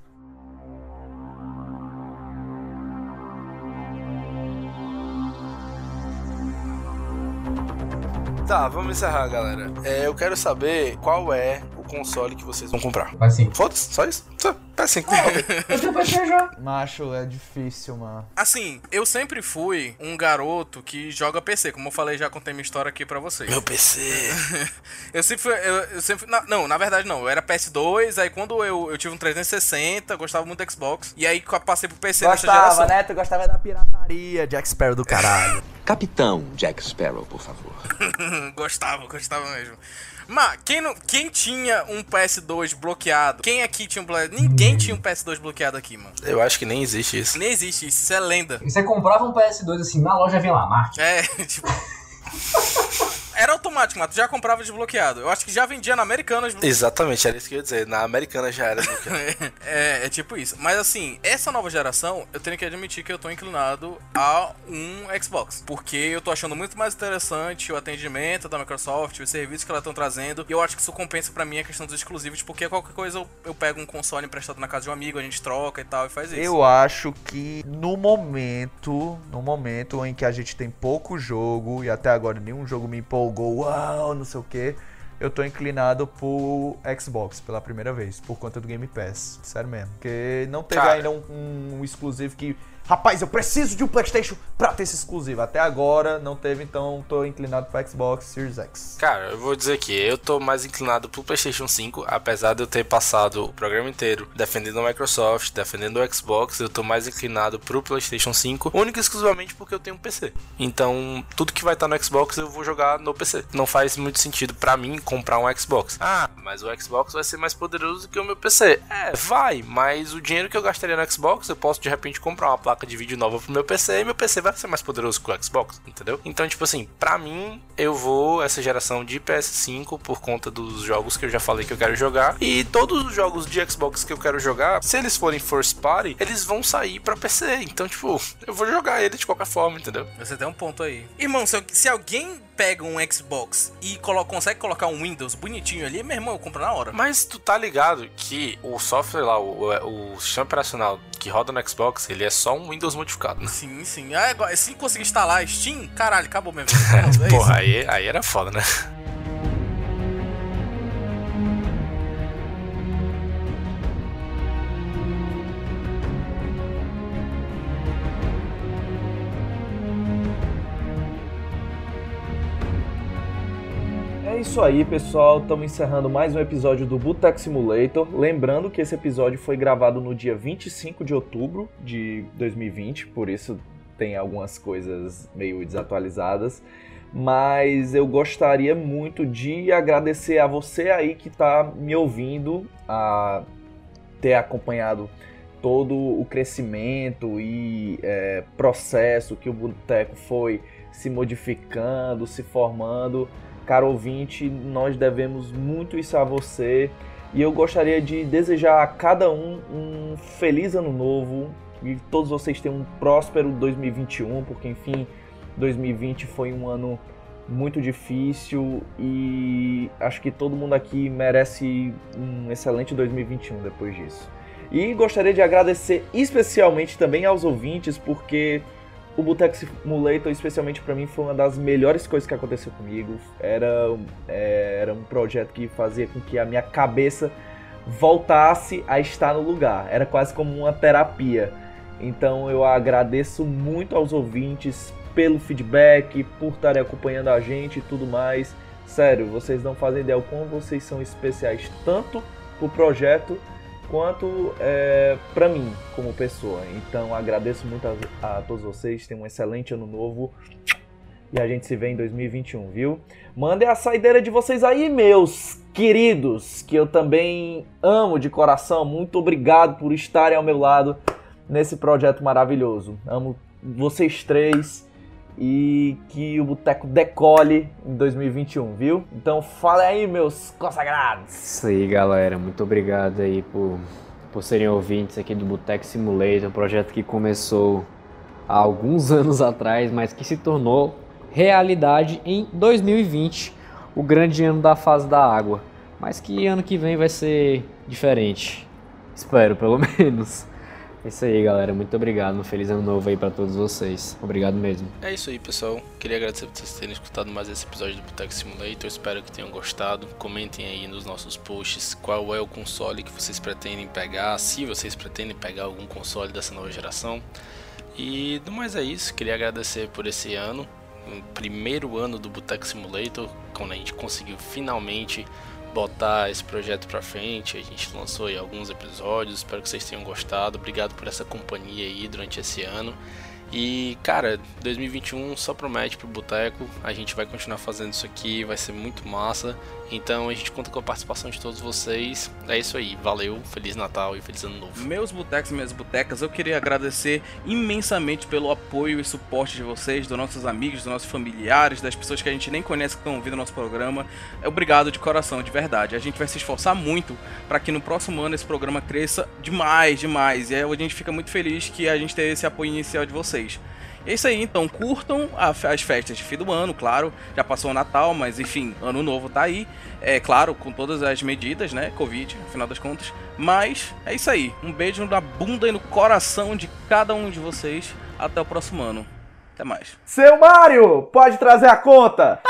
Tá, vamos encerrar, galera. É, eu quero saber qual é console que vocês vão comprar. Vai sim. Foda-se, só isso? Só, PS5. Eu tenho PC já. Macho, é difícil, mano. Assim, eu sempre fui um garoto que joga PC, como eu falei, já contei minha história aqui pra vocês. Meu PC. *laughs* Eu sempre fui. Eu, eu sempre. na- não, na verdade não. Eu era PS2, aí quando eu, eu tive um 360, gostava muito do Xbox. E aí passei pro PC nessa Gostava, geração. né? Tu gostava da pirataria, Jack Sparrow do caralho. *laughs* Capitão Jack Sparrow, por favor. *laughs* gostava, gostava mesmo. Mas quem, não, quem tinha um PS2 bloqueado? Quem aqui tinha um PS... Ninguém tinha um PS2 bloqueado aqui, mano. Eu acho que nem existe isso. Nem existe isso, isso é lenda. E você comprava um PS2 assim, na loja vem lá, marca. É, *laughs* tipo. Era automático, mas tu já comprava desbloqueado. Eu acho que já vendia na Americanas. Exatamente, era isso que eu ia dizer. Na Americana já era desbloqueado. *laughs* é, é tipo isso. Mas assim, essa nova geração, eu tenho que admitir que eu tô inclinado a um Xbox. Porque eu tô achando muito mais interessante o atendimento da Microsoft, os serviços que ela estão trazendo. E eu acho que isso compensa pra mim a questão dos exclusivos, porque qualquer coisa eu, eu pego um console emprestado na casa de um amigo, a gente troca e tal, e faz isso. Eu acho que no momento, no momento em que a gente tem pouco jogo e até agora nenhum jogo me empolgou, uau, não sei o que, eu tô inclinado pro Xbox pela primeira vez, por conta do Game Pass. Sério mesmo. Porque não teve Cara. ainda um, um exclusivo que. Rapaz, eu preciso de um PlayStation pra ter esse exclusivo. Até agora não teve, então tô inclinado pro Xbox Series X. Cara, eu vou dizer aqui, eu tô mais inclinado pro PlayStation 5, apesar de eu ter passado o programa inteiro defendendo a Microsoft, defendendo o Xbox, eu tô mais inclinado pro PlayStation 5, única e exclusivamente porque eu tenho um PC. Então, tudo que vai estar no Xbox eu vou jogar no PC. Não faz muito sentido pra mim comprar um Xbox. Ah, mas o Xbox vai ser mais poderoso que o meu PC. É, vai, mas o dinheiro que eu gastaria no Xbox, eu posso de repente comprar uma placa de vídeo nova pro meu PC e meu PC vai ser mais poderoso que o Xbox, entendeu? Então, tipo assim, pra mim, eu vou essa geração de PS5 por conta dos jogos que eu já falei que eu quero jogar. E todos os jogos de Xbox que eu quero jogar, se eles forem first party, eles vão sair pra PC. Então, tipo, eu vou jogar ele de qualquer forma, entendeu? Você tem um ponto aí. Irmão, se, se alguém pega um Xbox e colo consegue colocar um Windows bonitinho ali, meu irmão, eu compro na hora. Mas tu tá ligado que o software lá, o, o, sistema operacional que roda no Xbox, ele é só um Windows modificado, né? Sim, sim. Ah, se conseguir instalar Steam, caralho, acabou mesmo. *laughs* É Porra, aí, aí era foda, né? É isso aí, pessoal. Estamos encerrando mais um episódio do Boteco Simulator. Lembrando que esse episódio foi gravado no dia 25 de outubro de 2020, por isso tem algumas coisas meio desatualizadas. Mas eu gostaria muito de agradecer a você aí que está me ouvindo, a ter acompanhado todo o crescimento e é, processo que o Boteco foi se modificando, se formando. Caro ouvinte, nós devemos muito isso a você e eu gostaria de desejar a cada um um feliz ano novo e todos vocês tenham um próspero 2021, porque enfim, 2020 foi um ano muito difícil e acho que todo mundo aqui merece um excelente 2021 depois disso. E gostaria de agradecer especialmente também aos ouvintes, porque o Boteco Simulator, especialmente para mim, foi uma das melhores coisas que aconteceu comigo. Era, é, era um projeto que fazia com que a minha cabeça voltasse a estar no lugar. Era quase como uma terapia. Então eu agradeço muito aos ouvintes pelo feedback, por estarem acompanhando a gente e tudo mais. Sério, vocês não fazem ideia o como vocês são especiais tanto pro projeto quanto é, para mim como pessoa. Então agradeço muito a, a todos vocês, tenham um excelente ano novo e a gente se vê em 2021, viu? Mandem a saideira de vocês aí, meus queridos, que eu também amo de coração. Muito obrigado por estarem ao meu lado nesse projeto maravilhoso. Amo vocês três e que o Boteco decole em 2021, viu? Então fala aí, meus consagrados. Isso aí, galera. Muito obrigado aí por, por serem ouvintes aqui do Boteco Simulator, um projeto que começou há alguns *laughs* anos atrás, mas que se tornou realidade em 2020, o grande ano da fase da água. Mas que ano que vem vai ser diferente. Espero, pelo *laughs* menos. É isso aí, galera. Muito obrigado. Um feliz ano novo aí pra todos vocês. Obrigado mesmo. É isso aí, pessoal. Queria agradecer por vocês terem escutado mais esse episódio do Boteco Simulator. Espero que tenham gostado. Comentem aí nos nossos posts qual é o console que vocês pretendem pegar, se vocês pretendem pegar algum console dessa nova geração. E do mais é isso. Queria agradecer por esse ano, primeiro ano do Boteco Simulator, quando a gente conseguiu finalmente botar esse projeto pra frente. A gente lançou aí alguns episódios, espero que vocês tenham gostado. Obrigado por essa companhia aí durante esse ano. E, cara, 2021 só promete pro Boteco. A gente vai continuar fazendo isso aqui, vai ser muito massa. Então a gente conta com a participação de todos vocês. É isso aí, valeu, Feliz Natal e Feliz Ano Novo. Meus botecos e minhas botecas, eu queria agradecer imensamente pelo apoio e suporte de vocês, dos nossos amigos, dos nossos familiares, das pessoas que a gente nem conhece que estão ouvindo nosso programa. Obrigado de coração, de verdade. A gente vai se esforçar muito para que no próximo ano esse programa cresça demais, demais. E a gente fica muito feliz que a gente tenha esse apoio inicial de vocês. É isso aí, então curtam as festas de fim do ano, claro. Já passou o Natal, mas enfim, ano novo tá aí. É claro, com todas as medidas, né? Covid, afinal das contas. Mas é isso aí. Um beijo na bunda e no coração de cada um de vocês. Até o próximo ano. Até mais. Seu Mário, pode trazer a conta?